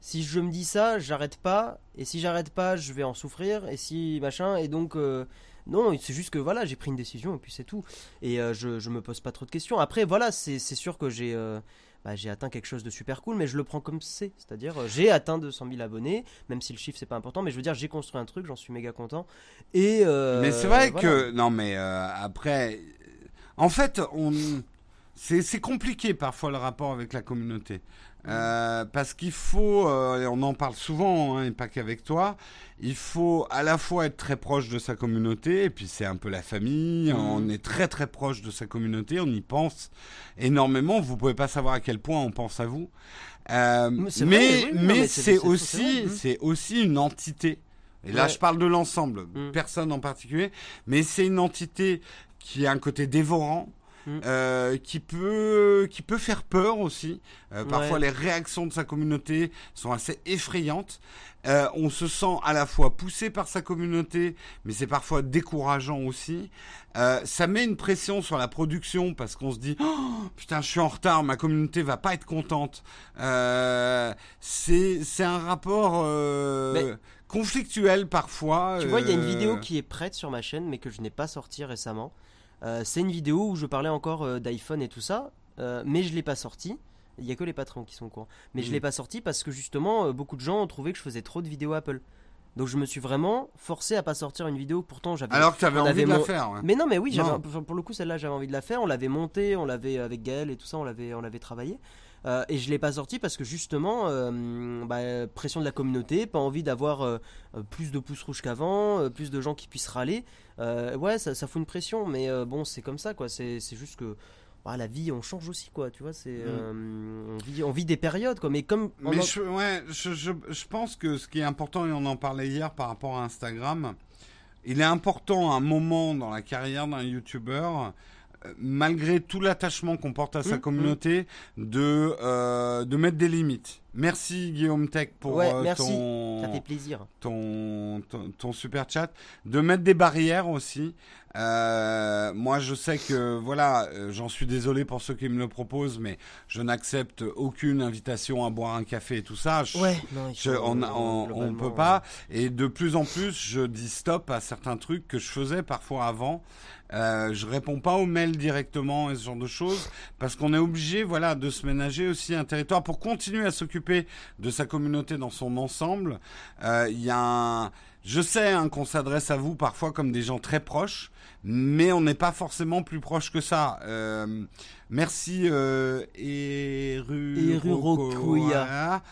si je me dis ça, j'arrête pas, et si j'arrête pas, je vais en souffrir, et si machin, et donc. euh, non, c'est juste que voilà, j'ai pris une décision et puis c'est tout. Et euh, je, je me pose pas trop de questions. Après, voilà, c'est sûr que j'ai euh, bah, j'ai atteint quelque chose de super cool, mais je le prends comme c'est. C'est-à-dire, euh, j'ai atteint 200 000 abonnés, même si le chiffre c'est pas important, mais je veux dire, j'ai construit un truc, j'en suis méga content. Et Mais c'est vrai voilà. que non, mais après, en fait, on c'est compliqué parfois le rapport avec la communauté. Euh, parce qu'il faut, euh, et on en parle souvent, hein, et pas qu'avec toi, il faut à la fois être très proche de sa communauté, et puis c'est un peu la famille, Mhm. on est très très proche de sa communauté, on y pense énormément, vous pouvez pas savoir à quel point on pense à vous. Euh, Mais c'est mais vrai, oui, non, mais mais c'est- aussi, c'est aussi une entité. Et là, Ouais. je parle de l'ensemble, Mhm. personne en particulier, mais c'est une entité qui a un côté dévorant, Mm. euh, qui peut qui peut faire peur aussi. Euh, parfois, Ouais. les réactions de sa communauté sont assez effrayantes. Euh, on se sent à la fois poussé par sa communauté, mais c'est parfois décourageant aussi. Euh, ça met une pression sur la production parce qu'on se dit oh, putain, je suis en retard, ma communauté va pas être contente. Euh, c'est c'est un rapport euh, Mais- conflictuel parfois. Tu vois, il y a une euh, vidéo qui est prête sur ma chaîne, mais que je n'ai pas sortie récemment. Euh, c'est une vidéo où je parlais encore euh, d'iPhone et tout ça, euh, mais je l'ai pas sortie. Il y a que les patrons qui sont au courant. Mais je Mhm. l'ai pas sortie parce que justement, beaucoup de gens ont trouvé que je faisais trop de vidéos Apple. Donc je me suis vraiment forcé à pas sortir une vidéo. Pourtant, j'avais. Alors que tu avais on envie avait de la faire. ouais. Mais non, mais oui, j'avais pour le coup celle-là j'avais envie de la faire. On l'avait montée, on l'avait avec Gaël et tout ça, on l'avait, on l'avait travaillé. Euh, et je l'ai pas sorti parce que justement, euh, bah, pression de la communauté, pas envie d'avoir euh, plus de pouces rouges qu'avant, plus de gens qui puissent râler. Ouais, ça, ça fout une pression, mais bon, c'est comme ça quoi. C'est, juste que bah, la vie, on change aussi quoi. Tu vois, c'est, euh, on, vit, on vit des périodes quoi. Mais comme Mais en- je, ouais, je, je, je pense que ce qui est important, et on en parlait hier par rapport à Instagram, il est important à un moment dans la carrière d'un youtubeur malgré tout l'attachement qu'on porte à sa Mmh, communauté, de, euh, de mettre des limites. Merci Guillaume Tech pour Ouais, euh, merci. ton, Ça fait plaisir. ton, ton, ton super chat, de mettre des barrières aussi. Euh, moi, je sais que voilà, j'en suis désolé pour ceux qui me le proposent, mais je n'accepte aucune invitation à boire un café et tout ça. Je- Ouais, non, je- on, globalement, peut pas. Et de plus en plus, je dis stop à certains trucs que je faisais parfois avant. Euh, je réponds pas aux mails directement et ce genre de choses parce qu'on est obligé, voilà, de se ménager aussi un territoire pour continuer à s'occuper de sa communauté dans son ensemble. Euh, Il y a un, je sais hein, qu'on s'adresse à vous parfois comme des gens très proches, mais on n'est pas forcément plus proche que ça. Euh, merci euh, Eru.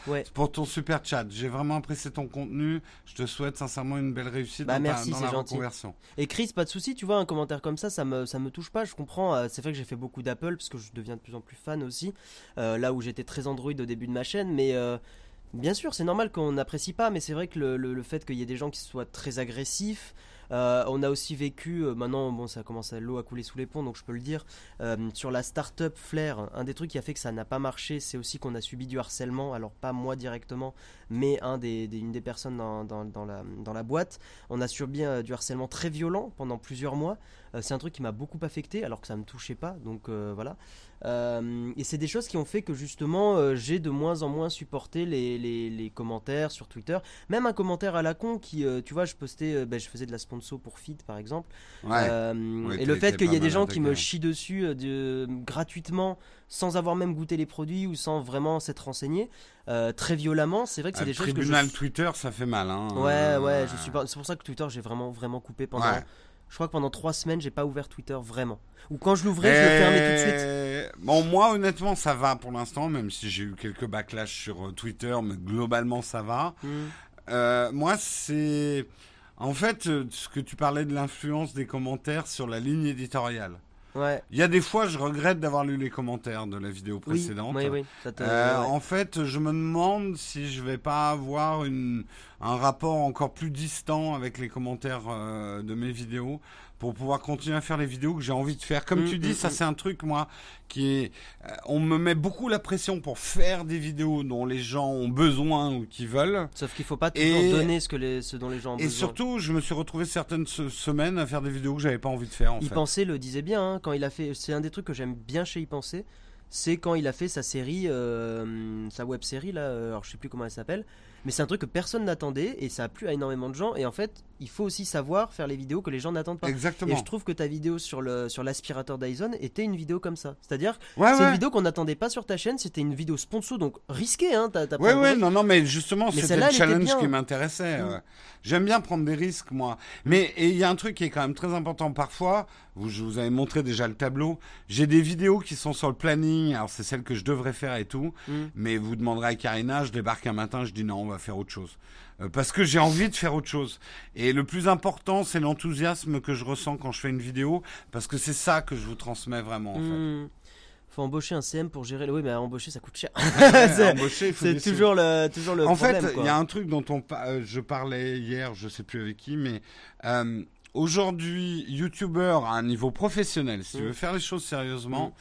Ouais. pour ton super chat. J'ai vraiment apprécié ton contenu. Je te souhaite sincèrement une belle réussite Bah, dans, ta- merci, dans c'est la gentil. reconversion. Et Chris, pas de souci, tu vois, un commentaire comme ça, ça me, ça me touche pas, je comprends. euh, c'est vrai que j'ai fait beaucoup d'Apple parce que je deviens de plus en plus fan aussi. euh, là où j'étais très Android au début de ma chaîne, mais bien sûr, c'est normal qu'on n'apprécie pas, mais c'est vrai que le, fait qu'il y ait des gens qui soient très agressifs. euh, on a aussi vécu, euh, maintenant bon ça commence à l'eau à couler sous les ponts donc je peux le dire, euh, sur la startup Flair, un des trucs qui a fait que ça n'a pas marché, c'est aussi qu'on a subi du harcèlement, alors pas moi directement, mais un des, une des personnes dans, la, dans la boîte. On a subi du harcèlement très violent pendant plusieurs mois. C'est un truc qui m'a beaucoup affecté alors que ça me touchait pas. Donc voilà. Euh, et c'est des choses qui ont fait que justement euh, j'ai de moins en moins supporté les, les- les commentaires sur Twitter. Même un commentaire à la con qui, euh, tu vois, je postais, ben, je faisais de la sponsor pour Feed par exemple. Ouais. Ouais, et le fait qu'il y ait des gens qui me attaqué. chient dessus de, gratuitement sans avoir même goûté les produits ou sans vraiment s'être renseigné euh, très violemment, c'est vrai que c'est des choses que je tribunal Twitter, ça fait mal. Hein. Ouais, ouais, je suis pas. C'est pour ça que Twitter, j'ai vraiment, vraiment coupé pendant. Ouais. Je crois que pendant trois semaines, j'ai pas ouvert Twitter vraiment. Ou quand je l'ouvrais, je le fermais tout de suite. Bon, moi, honnêtement, ça va pour l'instant, même si j'ai eu quelques backlash sur euh, Twitter, mais globalement, ça va. Hmm. Euh, moi, c'est. En fait, euh, ce que tu parlais de l'influence des commentaires sur la ligne éditoriale. Ouais. Il y a des fois, je regrette d'avoir lu les commentaires de la vidéo précédente. oui, oui. Euh. En fait, je me demande si je vais pas avoir une, un rapport encore plus distant avec les commentaires euh, de mes vidéos pour pouvoir continuer à faire les vidéos que j'ai envie de faire. Comme Mm, tu dis, mm, ça mm. c'est un truc moi qui est, euh, on me met beaucoup la pression pour faire des vidéos dont les gens ont besoin ou qui veulent. Sauf qu'il faut pas toujours Et- donner ce, que les, ce dont les gens ont Et besoin. surtout, je me suis retrouvé certaines se- semaines à faire des vidéos que j'avais pas envie de faire en Y fait. penser le disait bien hein, quand il a fait. C'est un des trucs que j'aime bien chez Y penser. C'est quand il a fait sa série, euh, sa web série là. euh, Alors je sais plus comment elle s'appelle. Mais c'est un truc que personne n'attendait et ça a plu à énormément de gens. Et en fait, il faut aussi savoir faire les vidéos que les gens n'attendent pas. Exactement. Et je trouve que ta vidéo sur le sur l'aspirateur Dyson était une vidéo comme ça. C'est-à-dire, Ouais, c'est ouais. une vidéo qu'on n'attendait pas sur ta chaîne. C'était une vidéo sponsor, donc risquée. Hein, t'as, t'as Ouais, pas ouais, le- non, non, mais justement, c'était le challenge qui m'intéressait. Mm. ouais. J'aime bien prendre des risques, moi. Mais et il y a un truc qui est quand même très important parfois. Vous, je vous avais montré déjà le tableau. J'ai des vidéos qui sont sur le planning. Alors c'est celles que je devrais faire et tout. Mm. Mais vous demanderez à Karina, je débarque un matin, je dis non, on va faire autre chose. Euh, parce que j'ai envie de faire autre chose. Et le plus important, c'est l'enthousiasme que je ressens quand je fais une vidéo, parce que c'est ça que je vous transmets vraiment. En fait. Hmm. Faut embaucher un CM pour gérer le. Oui, mais embaucher, ça coûte cher. Ouais, c'est toujours le, toujours le en problème. fait, il y a un truc dont on euh, je parlais hier, je sais plus avec qui, mais euh, aujourd'hui, youtubeur à un niveau professionnel, si tu Mm. veux faire les choses sérieusement, Mm.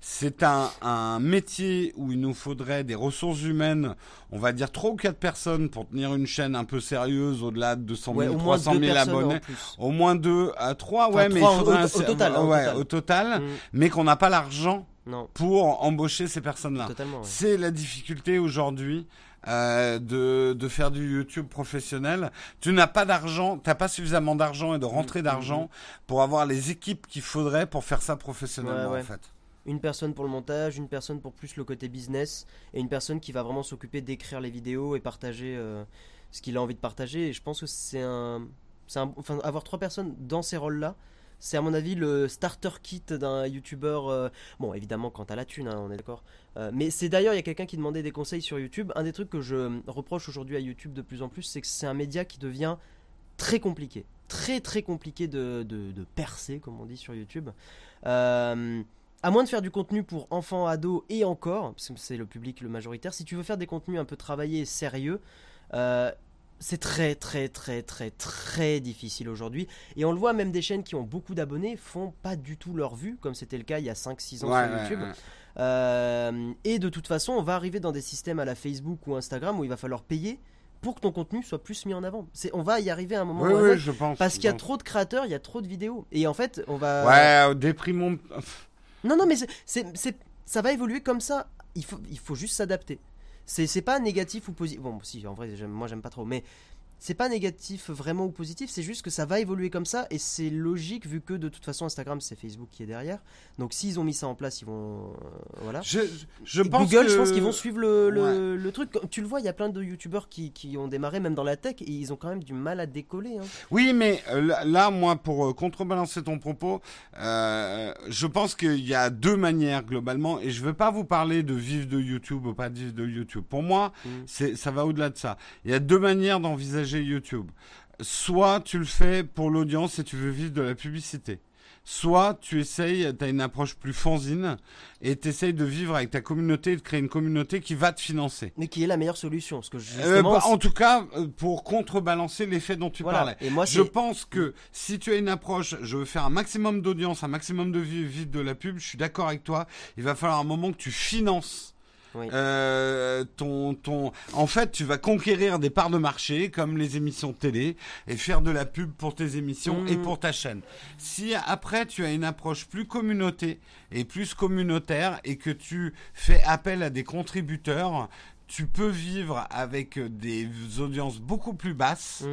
c'est un, un métier où il nous faudrait des ressources humaines, on va dire trois ou quatre personnes pour tenir une chaîne un peu sérieuse au-delà de 200 Ouais, 000, au moins 300 deux 000 personnes abonnés. Au moins deux à trois, ouais, Enfin, mais il faudrait au- un- au total, hein, au ouais, total. au total, Hmm. mais qu'on n'a pas l'argent Non, pour embaucher ces personnes-là. ouais. C'est la difficulté aujourd'hui euh, de, de faire du YouTube professionnel. Tu n'as pas d'argent, tu n'as pas suffisamment d'argent et de rentrée Mm, d'argent pour avoir les équipes qu'il faudrait pour faire ça professionnellement Ouais, ouais. en fait. Une personne pour le montage, une personne pour plus le côté business, et une personne qui va vraiment s'occuper d'écrire les vidéos et partager euh, ce qu'il a envie de partager. Et je pense que c'est un, c'est un, enfin, avoir trois personnes dans ces rôles-là. C'est à mon avis le starter kit d'un youtubeur. euh, bon, évidemment, quand t'as la thune, hein, on est d'accord. Euh, mais c'est d'ailleurs, il y a quelqu'un qui demandait des conseils sur YouTube. Un des trucs que je reproche aujourd'hui à YouTube de plus en plus, c'est que c'est un média qui devient très compliqué. Très très compliqué de, de- percer, comme on dit sur YouTube. Euh, à moins de faire du contenu pour enfants, ados et encore, parce que c'est le public le majoritaire, si tu veux faire des contenus un peu travaillés et sérieux, c'est très très très très très difficile aujourd'hui. Et on le voit, même des chaînes qui ont beaucoup d'abonnés font pas du tout leur vue, comme c'était le cas il y a 5-6 ans Ouais, sur YouTube. ouais. Euh, et de toute façon, on va arriver dans des systèmes à la Facebook ou Instagram où il va falloir payer pour que ton contenu soit plus mis en avant. C'est, on va y arriver à un moment Oui, ou à un oui, autre, je pense. parce qu'il y a trop de créateurs, il y a trop de vidéos. Et en fait, on va. Ouais, euh, déprimons. Non, non, mais c'est- ça va évoluer comme ça. Il faut, il faut juste s'adapter. C'est, pas négatif ou positif. Bon, si, en vrai, moi j'aime pas trop, mais c'est pas négatif vraiment ou positif. C'est juste que ça va évoluer comme ça et c'est logique vu que de toute façon Instagram c'est Facebook qui est derrière. Donc s'ils ont mis ça en place, ils vont, euh, voilà. Je, je Et pense Google, que... je pense qu'ils vont suivre le, le, le truc. Comme Tu le vois, il y a plein de youtubeurs qui, qui ont démarré même dans la tech et ils ont quand même du mal à décoller. hein. Oui, mais euh, là, moi, pour euh, contrebalancer ton propos, euh, je pense qu'il y a deux manières globalement, et je veux pas vous parler de vivre de YouTube ou pas de vivre de YouTube. Pour moi, Mm. c'est, ça va au-delà de ça. Il y a deux manières d'envisager YouTube. Soit tu le fais pour l'audience et tu veux vivre de la publicité. Soit tu essayes, tu as une approche plus fanzine et tu essayes de vivre avec ta communauté et de créer une communauté qui va te financer. Mais qui est la meilleure solution que Euh, bah, en tout cas, euh, pour contrebalancer l'effet dont tu voilà. parlais. Et moi, Je pense que si tu as une approche, je veux faire un maximum d'audience, un maximum de vie, vivre de la pub, je suis d'accord avec toi. Il va falloir un moment que tu finances. Oui. euh, ton ton en fait tu vas conquérir des parts de marché comme les émissions de télé et faire de la pub pour tes émissions et pour ta chaîne si après tu as une approche plus communauté et plus communautaire et que tu fais appel à des contributeurs tu peux vivre avec des audiences beaucoup plus basses Mm.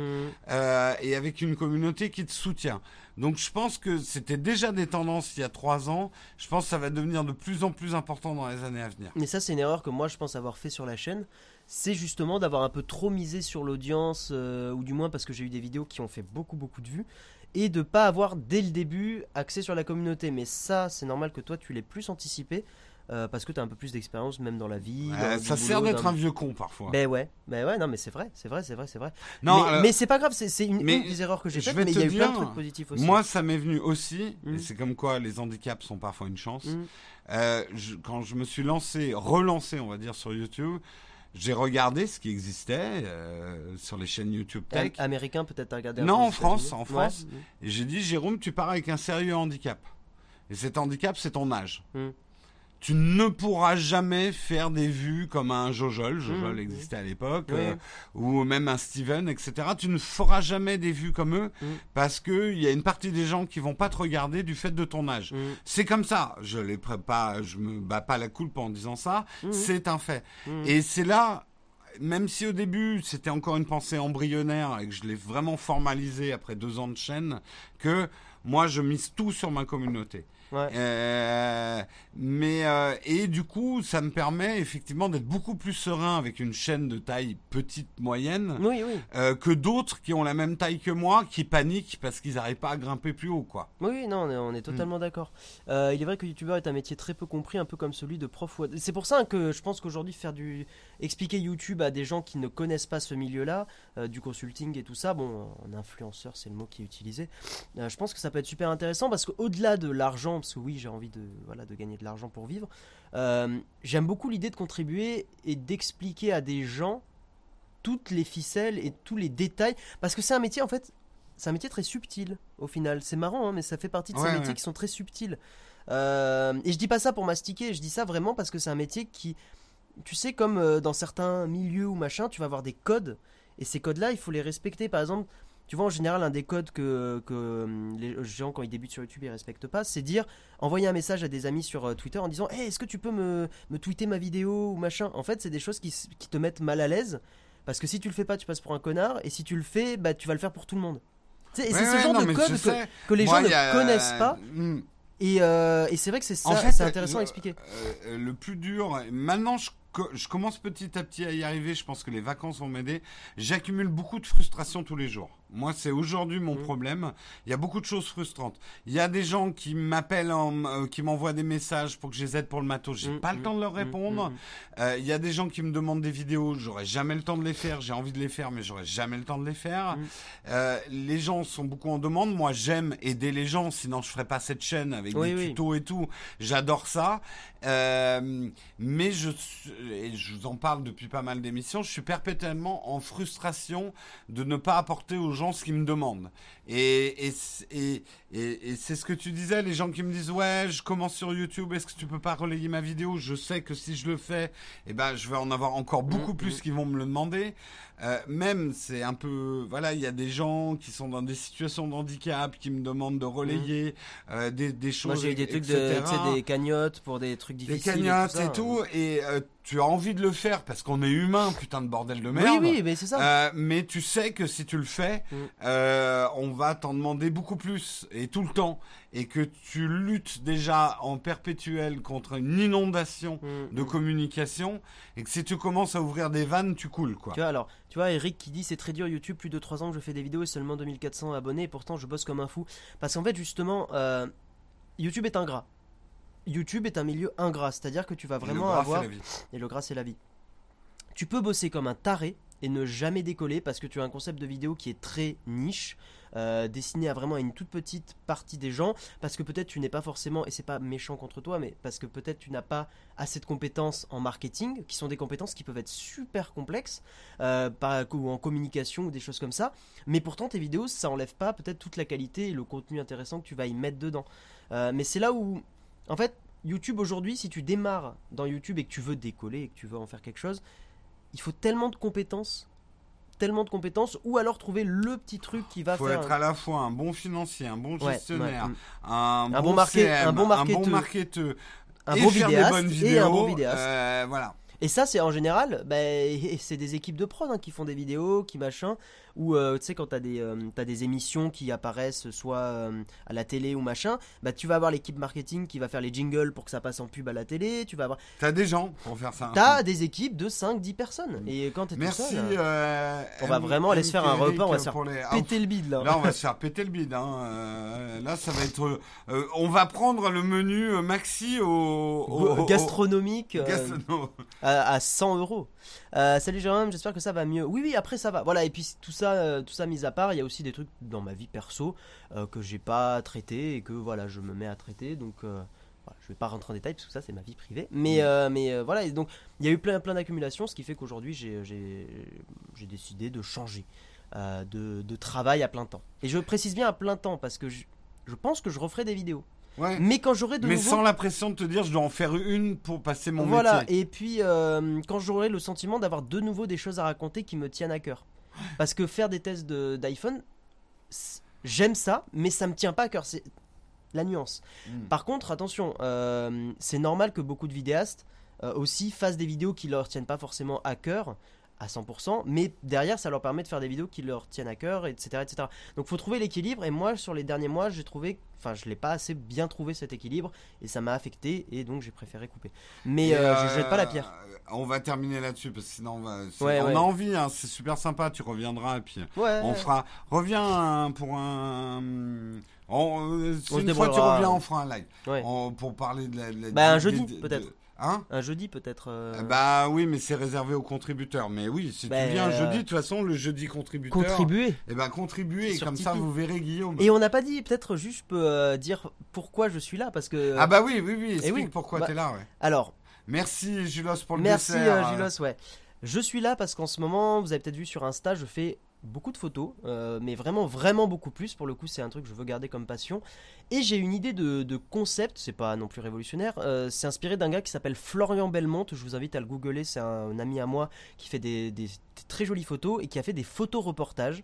euh, et avec une communauté qui te soutient. Donc je pense que c'était déjà des tendances il y a trois ans. Je pense que ça va devenir de plus en plus important dans les années à venir. Mais ça, c'est une erreur que moi je pense avoir fait sur la chaîne. C'est justement d'avoir un peu trop misé sur l'audience, euh, ou du moins parce que j'ai eu des vidéos qui ont fait beaucoup beaucoup de vues, et de pas avoir dès le début axé sur la communauté. Mais ça, c'est normal que toi tu l'aies plus anticipé, euh, parce que tu as un peu plus d'expérience même dans la vie. Dans- ça sert d'être un vieux con parfois. Ben ouais, ben ouais, non mais c'est vrai, c'est vrai, c'est vrai, c'est vrai. non, mais euh, mais c'est pas grave, c'est une, des erreurs que j'ai je faites, mais il y a eu plein de trucs positifs aussi. moi ça m'est venu aussi. Mm. Et c'est comme quoi les handicaps sont parfois une chance. Mm. Euh, je- quand je me suis lancé, relancé, on va dire sur YouTube. J'ai regardé ce qui existait euh, sur les chaînes YouTube Tech. Am- américain peut-être un Non, en France, en France. Ouais. Et j'ai dit, Jérôme, tu pars avec un sérieux handicap. Et cet handicap, c'est ton âge. Mm. Tu ne pourras jamais faire des vues comme un Jojol, Jojol Mm. existait à l'époque, Oui. euh, ou même un Steven, etc. Tu ne feras jamais des vues comme eux Mm. parce que il y a une partie des gens qui vont pas te regarder du fait de ton âge. Mm. C'est comme ça. Je les pré- pas, je me bats pas la coulpe en disant ça. C'est un fait. Et c'est là, même si au début c'était encore une pensée embryonnaire et que je l'ai vraiment formalisé après deux ans de chaîne, que moi je mise tout sur ma communauté. Ouais. Euh, mais euh, et du coup, ça me permet effectivement d'être beaucoup plus serein avec une chaîne de taille petite moyenne Oui, oui. euh, que d'autres qui ont la même taille que moi, qui paniquent parce qu'ils n'arrivent pas à grimper plus haut, quoi. Oui, non, on est, on est totalement d'accord. Il est vrai que youtubeur est un métier très peu compris, un peu comme celui de prof. C'est pour ça que je pense qu'aujourd'hui faire du expliquer YouTube à des gens qui ne connaissent pas ce milieu-là, du consulting et tout ça, bon, en influenceur c'est le mot qui est utilisé. je pense que ça peut être super intéressant parce qu'au-delà de l'argent, parce que oui, j'ai envie de voilà de gagner de l'argent pour vivre, euh, j'aime beaucoup l'idée de contribuer et d'expliquer à des gens toutes les ficelles et tous les détails parce que c'est un métier en fait c'est un métier très subtil au final. C'est marrant hein, mais ça fait partie de ces métiers ouais. qui sont très subtils. Euh, et je dis pas ça pour mastiquer je dis ça vraiment parce que c'est un métier qui tu sais comme euh, dans certains milieux ou machin tu vas avoir des codes et ces codes là il faut les respecter. Par exemple tu vois en général un des codes que, que euh, les gens quand ils débutent sur YouTube ils respectent pas c'est dire envoyer un message à des amis sur euh, Twitter en disant hey, est-ce que tu peux me, me tweeter ma vidéo ou machin? En fait c'est des choses qui, qui te mettent mal à l'aise parce que si tu le fais pas tu passes pour un connard et si tu le fais bah tu vas le faire pour tout le monde et Ouais, c'est ce ouais, genre non, de code que, que les Moi, gens y a- ne connaissent pas Hmm. et, euh, et c'est vrai que c'est ça En fait, c'est intéressant le- à expliquer euh, le plus dur, maintenant je, je commence petit à petit à y arriver, je pense que les vacances vont m'aider. J'accumule beaucoup de frustration tous les jours. Moi, c'est aujourd'hui mon Mm. problème. Il y a beaucoup de choses frustrantes. Il y a des gens qui m'appellent, en- euh, qui m'envoient des messages pour que je les aide pour le matos. J'ai Mm, pas le mm, temps de leur mm, répondre. Euh, Il y a des gens qui me demandent des vidéos. J'aurais jamais le temps de les faire. J'ai envie de les faire, mais j'aurais jamais le temps de les faire. Euh, les gens sont beaucoup en demande. Moi, j'aime aider les gens. Sinon, je ferais pas cette chaîne avec Oui, des oui. tutos et tout. J'adore ça. Mais je, et je vous en parle depuis pas mal d'émissions. Je suis perpétuellement en frustration de ne pas apporter aux gens ce qu'ils me demandent. Et, et, et, c'est ce que tu disais, les gens qui me disent ouais, je commence sur YouTube, est-ce que tu peux pas relayer ma vidéo? Je sais que si je le fais, eh ben je vais en avoir encore beaucoup Mhm, plus qui vont me le demander. Euh, même c'est un peu voilà, il y a des gens qui sont dans des situations de handicap qui me demandent de relayer euh, des, des choses. Moi j'ai eu des trucs de, etc. des cagnottes pour des trucs des difficiles. cagnottes et et tout. tout, ça. et euh, tu as envie de le faire parce qu'on est humain, putain de bordel de Oui, merde. oui, mais c'est ça. Mais tu sais que si tu le fais, Mm. on va t'en demander beaucoup plus et tout le temps, et que tu luttes déjà en perpétuel contre une inondation Mm, de mm. communication, et que si tu commences à ouvrir des vannes, tu coules quoi. Tu vois, alors, tu vois, Eric qui dit c'est très dur YouTube, plus de 3 ans que je fais des vidéos et seulement 2400 abonnés, et pourtant je bosse comme un fou. Parce qu'en fait, justement, euh, YouTube est ingrat. YouTube est un milieu ingrat, c'est-à-dire que tu vas vraiment avoir. Et le gras, c'est la vie. Tu peux bosser comme un taré et ne jamais décoller parce que tu as un concept de vidéo qui est très niche, euh, destiné à vraiment une toute petite partie des gens, parce que peut-être tu n'es pas forcément, et c'est pas méchant contre toi, mais parce que peut-être tu n'as pas assez de compétences en marketing, qui sont des compétences qui peuvent être super complexes, euh, ou en communication ou des choses comme ça, mais pourtant tes vidéos, ça enlève pas peut-être toute la qualité et le contenu intéressant que tu vas y mettre dedans. Euh, mais c'est là où, en fait, YouTube aujourd'hui, si tu démarres dans YouTube et que tu veux décoller et que tu veux en faire quelque chose, il faut tellement de compétences, tellement de compétences, ou alors trouver le petit truc qui va faut faire. être à la fois un bon financier, un bon gestionnaire, ouais, mm. un, Un bon, bon market- CM, un bon marketeur. marketeur, un et bon faire vidéaste des bonnes et un bon vidéaste. euh, voilà. Et ça, c'est en général, bah, c'est des équipes de prod hein, qui font des vidéos, qui machin, ou euh, tu sais, quand t'as des, euh, t'as des émissions qui apparaissent soit euh, à la télé ou machin, bah tu vas avoir l'équipe marketing qui va faire les jingles pour que ça passe en pub à la télé, tu vas avoir. T'as des gens pour faire ça. T'as des équipes de 5-10 personnes. Et quand t'es tout seul, on va vraiment aller se faire un repas, on va se faire les- Ah, péter le bide là. Là, on va se faire péter le bide. Hein. là, ça va être. on va prendre le menu maxi au. gastronomique à 100 euros. Euh, salut Jérôme, j'espère que ça va mieux. Oui, oui, après ça va. Voilà, et puis tout ça, euh, tout ça mis à part, il y a aussi des trucs dans ma vie perso euh, que j'ai pas traité et que voilà, je me mets à traiter. Donc, euh, voilà, je vais pas rentrer en détail parce que ça, c'est ma vie privée. Mais, mais voilà, et donc il y a eu plein, plein d'accumulations, ce qui fait qu'aujourd'hui, j'ai, décidé de changer de, de travail à plein temps. Et je précise bien à plein temps parce que je, je pense que je referai des vidéos. Ouais. Mais quand j'aurai de Mais nouveau... sans la pression de te dire, je dois en faire une pour passer mon voilà, métier. et puis euh, quand j'aurai le sentiment d'avoir de nouveau des choses à raconter qui me tiennent à cœur. Parce que faire des tests d'iPhone, j'aime ça, mais ça me tient pas à cœur. C'est la nuance. Mm. Par contre, attention, euh, c'est normal que beaucoup de vidéastes euh, aussi fassent des vidéos qui leur tiennent pas forcément à cœur à 100%, mais derrière ça leur permet de faire des vidéos qui leur tiennent à cœur, etc. etc. Donc faut trouver l'équilibre, et moi sur les derniers mois j'ai trouvé, enfin je l'ai pas assez bien trouvé cet équilibre, et ça m'a affecté, et donc j'ai préféré couper. Mais Et, euh, je euh, jette pas la pierre. On va terminer là-dessus parce que sinon on va. c'est- Ouais, on ouais. a envie, hein, c'est super sympa. Tu reviendras et puis Ouais, on fera. Reviens pour un. on- euh, On une fois tu reviens, on fera un live. On- pour parler de la. la- Bah, un jeudi, peut-être. Hein Un jeudi peut-être. euh, Bah oui, mais c'est réservé aux contributeurs. Mais oui, si Bah, tu viens euh, jeudi, de toute façon, le jeudi contributeur. contribuer. Et ben contribuez et Sur comme ça vous verrez Guillaume. Et on n'a pas dit, peut-être juste je peux euh, dire pourquoi je suis là, parce que. Ah bah oui, oui, oui. Explique oui, pourquoi bah, t'es là. Ouais. Alors, Merci Julos pour le Merci dessert. euh, Julos, ouais. Je suis là parce qu'en ce moment, vous avez peut-être vu sur Insta, je fais beaucoup de photos, euh, mais vraiment, vraiment beaucoup plus. Pour le coup, c'est un truc que je veux garder comme passion. Et j'ai une idée de, de concept, c'est pas non plus révolutionnaire. euh, c'est inspiré d'un gars qui s'appelle Florian Belmonte. Je vous invite à le googler. C'est un, un ami à moi qui fait des, très jolies photos et qui a fait des photos reportages.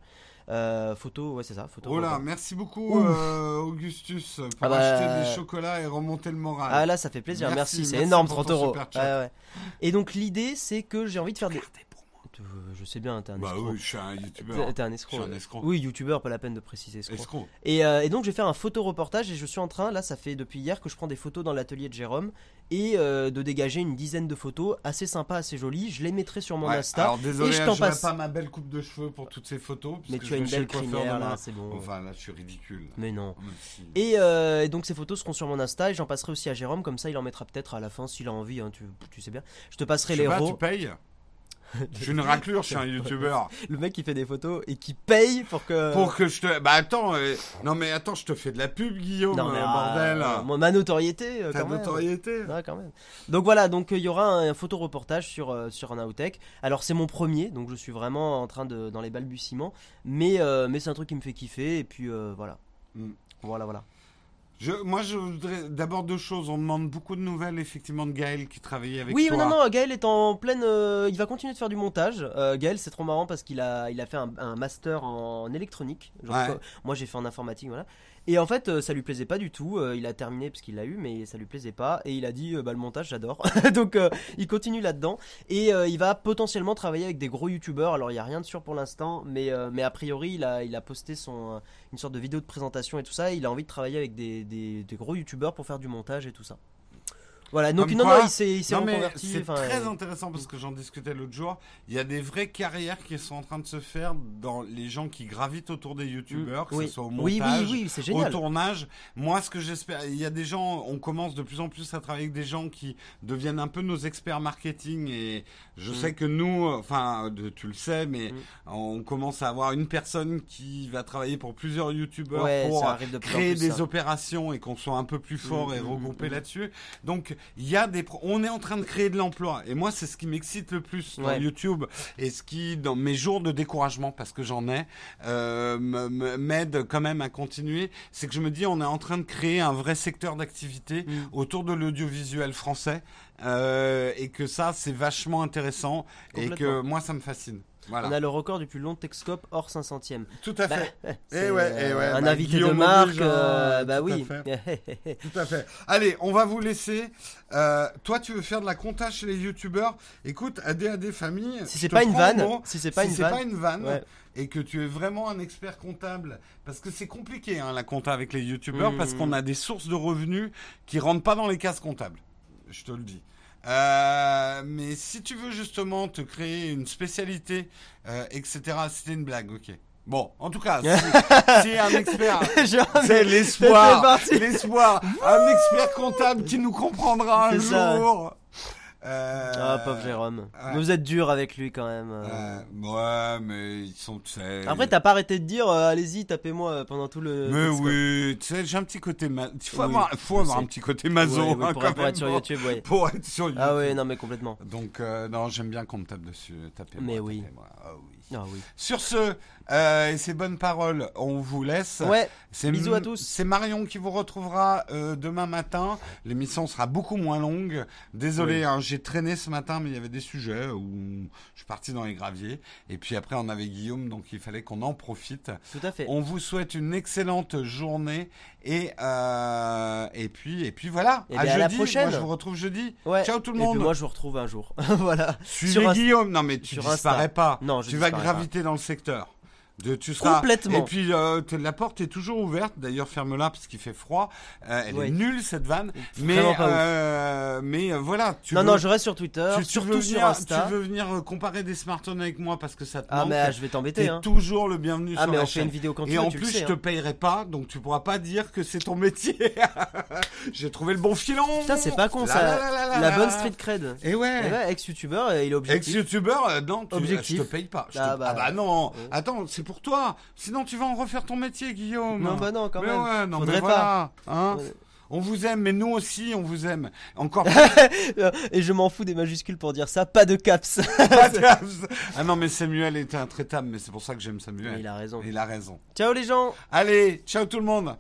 Euh, photos, ouais, c'est ça. Photos Oh là, reportages. merci beaucoup euh, Augustus pour Ah bah, acheter des chocolats et remonter le moral. Ah là, ça fait plaisir. Merci, Merci, c'est énorme, pour 30 ton euros. chat. Ouais. Et donc l'idée, c'est que j'ai envie de faire des. Regardez Euh, Je sais bien, t'es un Bah escroc. oui, je suis un youtubeur. T'es un Je escroc. suis un escroc. Oui, youtubeur, pas la peine de préciser escroc. Escroc. Et, euh, et donc je vais faire un photo-reportage et je suis en train, là ça fait depuis hier que je prends des photos dans l'atelier de Jérôme et euh, de dégager une dizaine de photos assez sympas, assez jolies. Je les mettrai sur mon Ouais, Insta. Alors désolé, et je hein, t'en passe. pas ma belle coupe de cheveux pour toutes ces photos. parce Mais que tu je as une belle crinière là, c'est bon. Enfin là, je suis ridicule. Mais non. Merci. Et, euh, et donc ces photos seront sur mon Insta et j'en passerai aussi à Jérôme, comme ça il en mettra peut-être à la fin s'il a envie, hein, tu, tu sais bien. Je te passerai Je les pas, tu payes? Je suis une raclure, je suis un youtubeur. Le mec qui fait des photos et qui paye pour que... Pour que je te. Bah attends, euh, non mais attends, je te fais de la pub, Guillaume, Non, mais, euh, euh, bordel. moi, ma notoriété, euh, Ta quand même. notoriété. Ouais, quand même. Donc voilà, donc euh, il y aura un, photo-reportage sur, euh, sur Nowtech. Alors c'est mon premier, donc je suis vraiment en train de dans les balbutiements, mais, euh, mais c'est un truc qui me fait kiffer, et puis euh, voilà. Mm. Voilà, voilà. Je, moi, je voudrais d'abord deux choses. On demande beaucoup de nouvelles, effectivement, de Gaël qui travaillait avec oui, toi. non, non, Gaël est en pleine. euh, il va continuer de faire du montage. Euh, Gaël, c'est trop marrant parce qu'il a, il a fait un, un master en électronique. Genre, Ouais. co- Moi, j'ai fait en informatique, voilà. Et en fait, euh, ça lui plaisait pas du tout. Euh, il a terminé parce qu'il l'a eu, mais ça lui plaisait pas. Et il a dit, euh, bah, le montage, j'adore. Donc, il continue là-dedans. Et il va potentiellement travailler avec des gros youtubeurs. Alors, il y a rien de sûr pour l'instant, mais, a priori, il a, posté une sorte de vidéo de présentation et tout ça. Il a envie de travailler avec des, des, des gros youtubeurs pour faire du montage et tout ça. Voilà, donc Comme non, quoi- non, il s'est il s'est Non mais reconverti. c'est enfin, très euh, intéressant parce que j'en discutais l'autre jour. Il y a des vraies carrières qui sont en train de se faire dans les gens qui gravitent autour des youtubeurs, que oui. ce soit au montage, oui, oui, c'est au tournage. Moi, ce que j'espère, il y a des gens, on commence de plus en plus à travailler avec des gens qui deviennent un peu nos experts marketing et je Mm. sais que nous, enfin, tu le sais, mais Mm. on commence à avoir une personne qui va travailler pour plusieurs youtubeurs Ouais, pour créer plus, des ça. opérations et qu'on soit un peu plus fort Mm, et mm, regroupé mm, mm. là-dessus. Donc, il y a des, pro- on est en train de créer de l'emploi. Et moi, c'est ce qui m'excite le plus dans Ouais. YouTube et ce qui, dans mes jours de découragement, parce que j'en ai, euh, m'aide quand même à continuer. C'est que je me dis, on est en train de créer un vrai secteur d'activité Mm. autour de l'audiovisuel français. euh, et que ça, c'est vachement intéressant. Et que moi, ça me fascine. Voilà. On a le record du plus long Texcope hors 500ème. Tout à Bah, fait. c'est, ouais, eh euh, ouais, un bah, invité Guillaume de marque, euh, bah tout à oui. Tout à fait. Allez, on va vous laisser. Euh, toi, tu veux faire de la compta chez les youtubeurs? Écoute, ADAD famille. si c'est pas une vanne, mot. si c'est pas si une c'est vanne, pas une vanne ouais. et que tu es vraiment un expert comptable, parce que c'est compliqué hein, la compta avec les youtubeurs, parce qu'on a des sources de revenus qui rentrent pas dans les cases comptables. Je te le dis. Euh, mais si tu veux justement te créer une spécialité, euh, etc., c'était une blague, ok. Bon, en tout cas, si un expert, c'est l'espoir, c'est l'espoir, un expert comptable qui nous comprendra un C'est ça. Euh, Ah, pauvre Jérôme. ouais. Mais Vous êtes dur avec lui quand même. euh. ouais, mais ils sont, tu sais. Après, t'as pas arrêté de dire euh, allez-y, tapez-moi euh, pendant tout le. Mais oui, tu sais, j'ai un petit côté. Ma... Il faut Oui, avoir, faut un petit côté Ouais, maso ouais, hein, pour, quand pour même, être sur YouTube, ouais. Pour être sur YouTube. Ah ouais, non, mais complètement. Donc, non, j'aime bien qu'on me tape dessus. Tapez-moi. Mais oui. Ah oui. Ah oui. Sur ce, euh, et ces bonnes paroles, on vous laisse. Ouais, bisous à tous. C'est Marion qui vous retrouvera euh, demain matin. L'émission sera beaucoup moins longue. Désolé, Oui. hein, j'ai traîné ce matin, mais il y avait des sujets où je suis parti dans les graviers. Et puis après, on avait Guillaume, donc il fallait qu'on en profite. tout à fait. On vous souhaite une excellente journée et euh, et puis et puis voilà. Eh bien, à la jeudi. prochaine. Moi, je vous retrouve jeudi. Ouais. Ciao tout le Et monde. puis moi, je vous retrouve un jour. voilà. Suivez sur Guillaume. Non mais tu sur disparais Insta. pas. Non, je tu vas graviter dans le secteur. De, tu seras Complètement. Et puis euh, la porte est toujours ouverte. D'ailleurs, ferme-la parce qu'il fait froid. Euh, elle est nulle cette vanne. Mais euh, mais euh, voilà. Tu non, veux, non, je reste sur Twitter, tu, tu surtout sur Insta. Tu veux venir euh, comparer des smartphones avec moi parce que ça te Ah, manque. mais ah, je vais t'embêter. T'es Hein. toujours le bienvenu Ah, sur mais la on fait chaîne. une vidéo quand tu Et veux, en tu le plus, sais, je te hein. payerai pas, donc tu pourras pas dire que c'est ton métier. J'ai trouvé le bon filon. Putain, c'est pas con La ça. la bonne street cred. Et ouais. Eh ouais, ex-youtubeur, euh, il est objectif. Ex-youtubeur, non, tu, Objectif. je te paye pas. Je te- Ah Ah bah. bah, non. Attends, c'est pour toi. Sinon, tu vas en refaire ton métier, Guillaume. Non, bah non, quand mais même. ouais, non, Faudrait mais voilà. Hein Ouais. on vous aime, mais nous aussi, on vous aime. Encore Et je m'en fous des majuscules pour dire ça, pas de caps. pas de caps. Ah non, mais Samuel était intraitable, mais c'est pour ça que j'aime Samuel. Mais il a raison. Il a raison. Ciao les gens Allez, ciao tout le monde.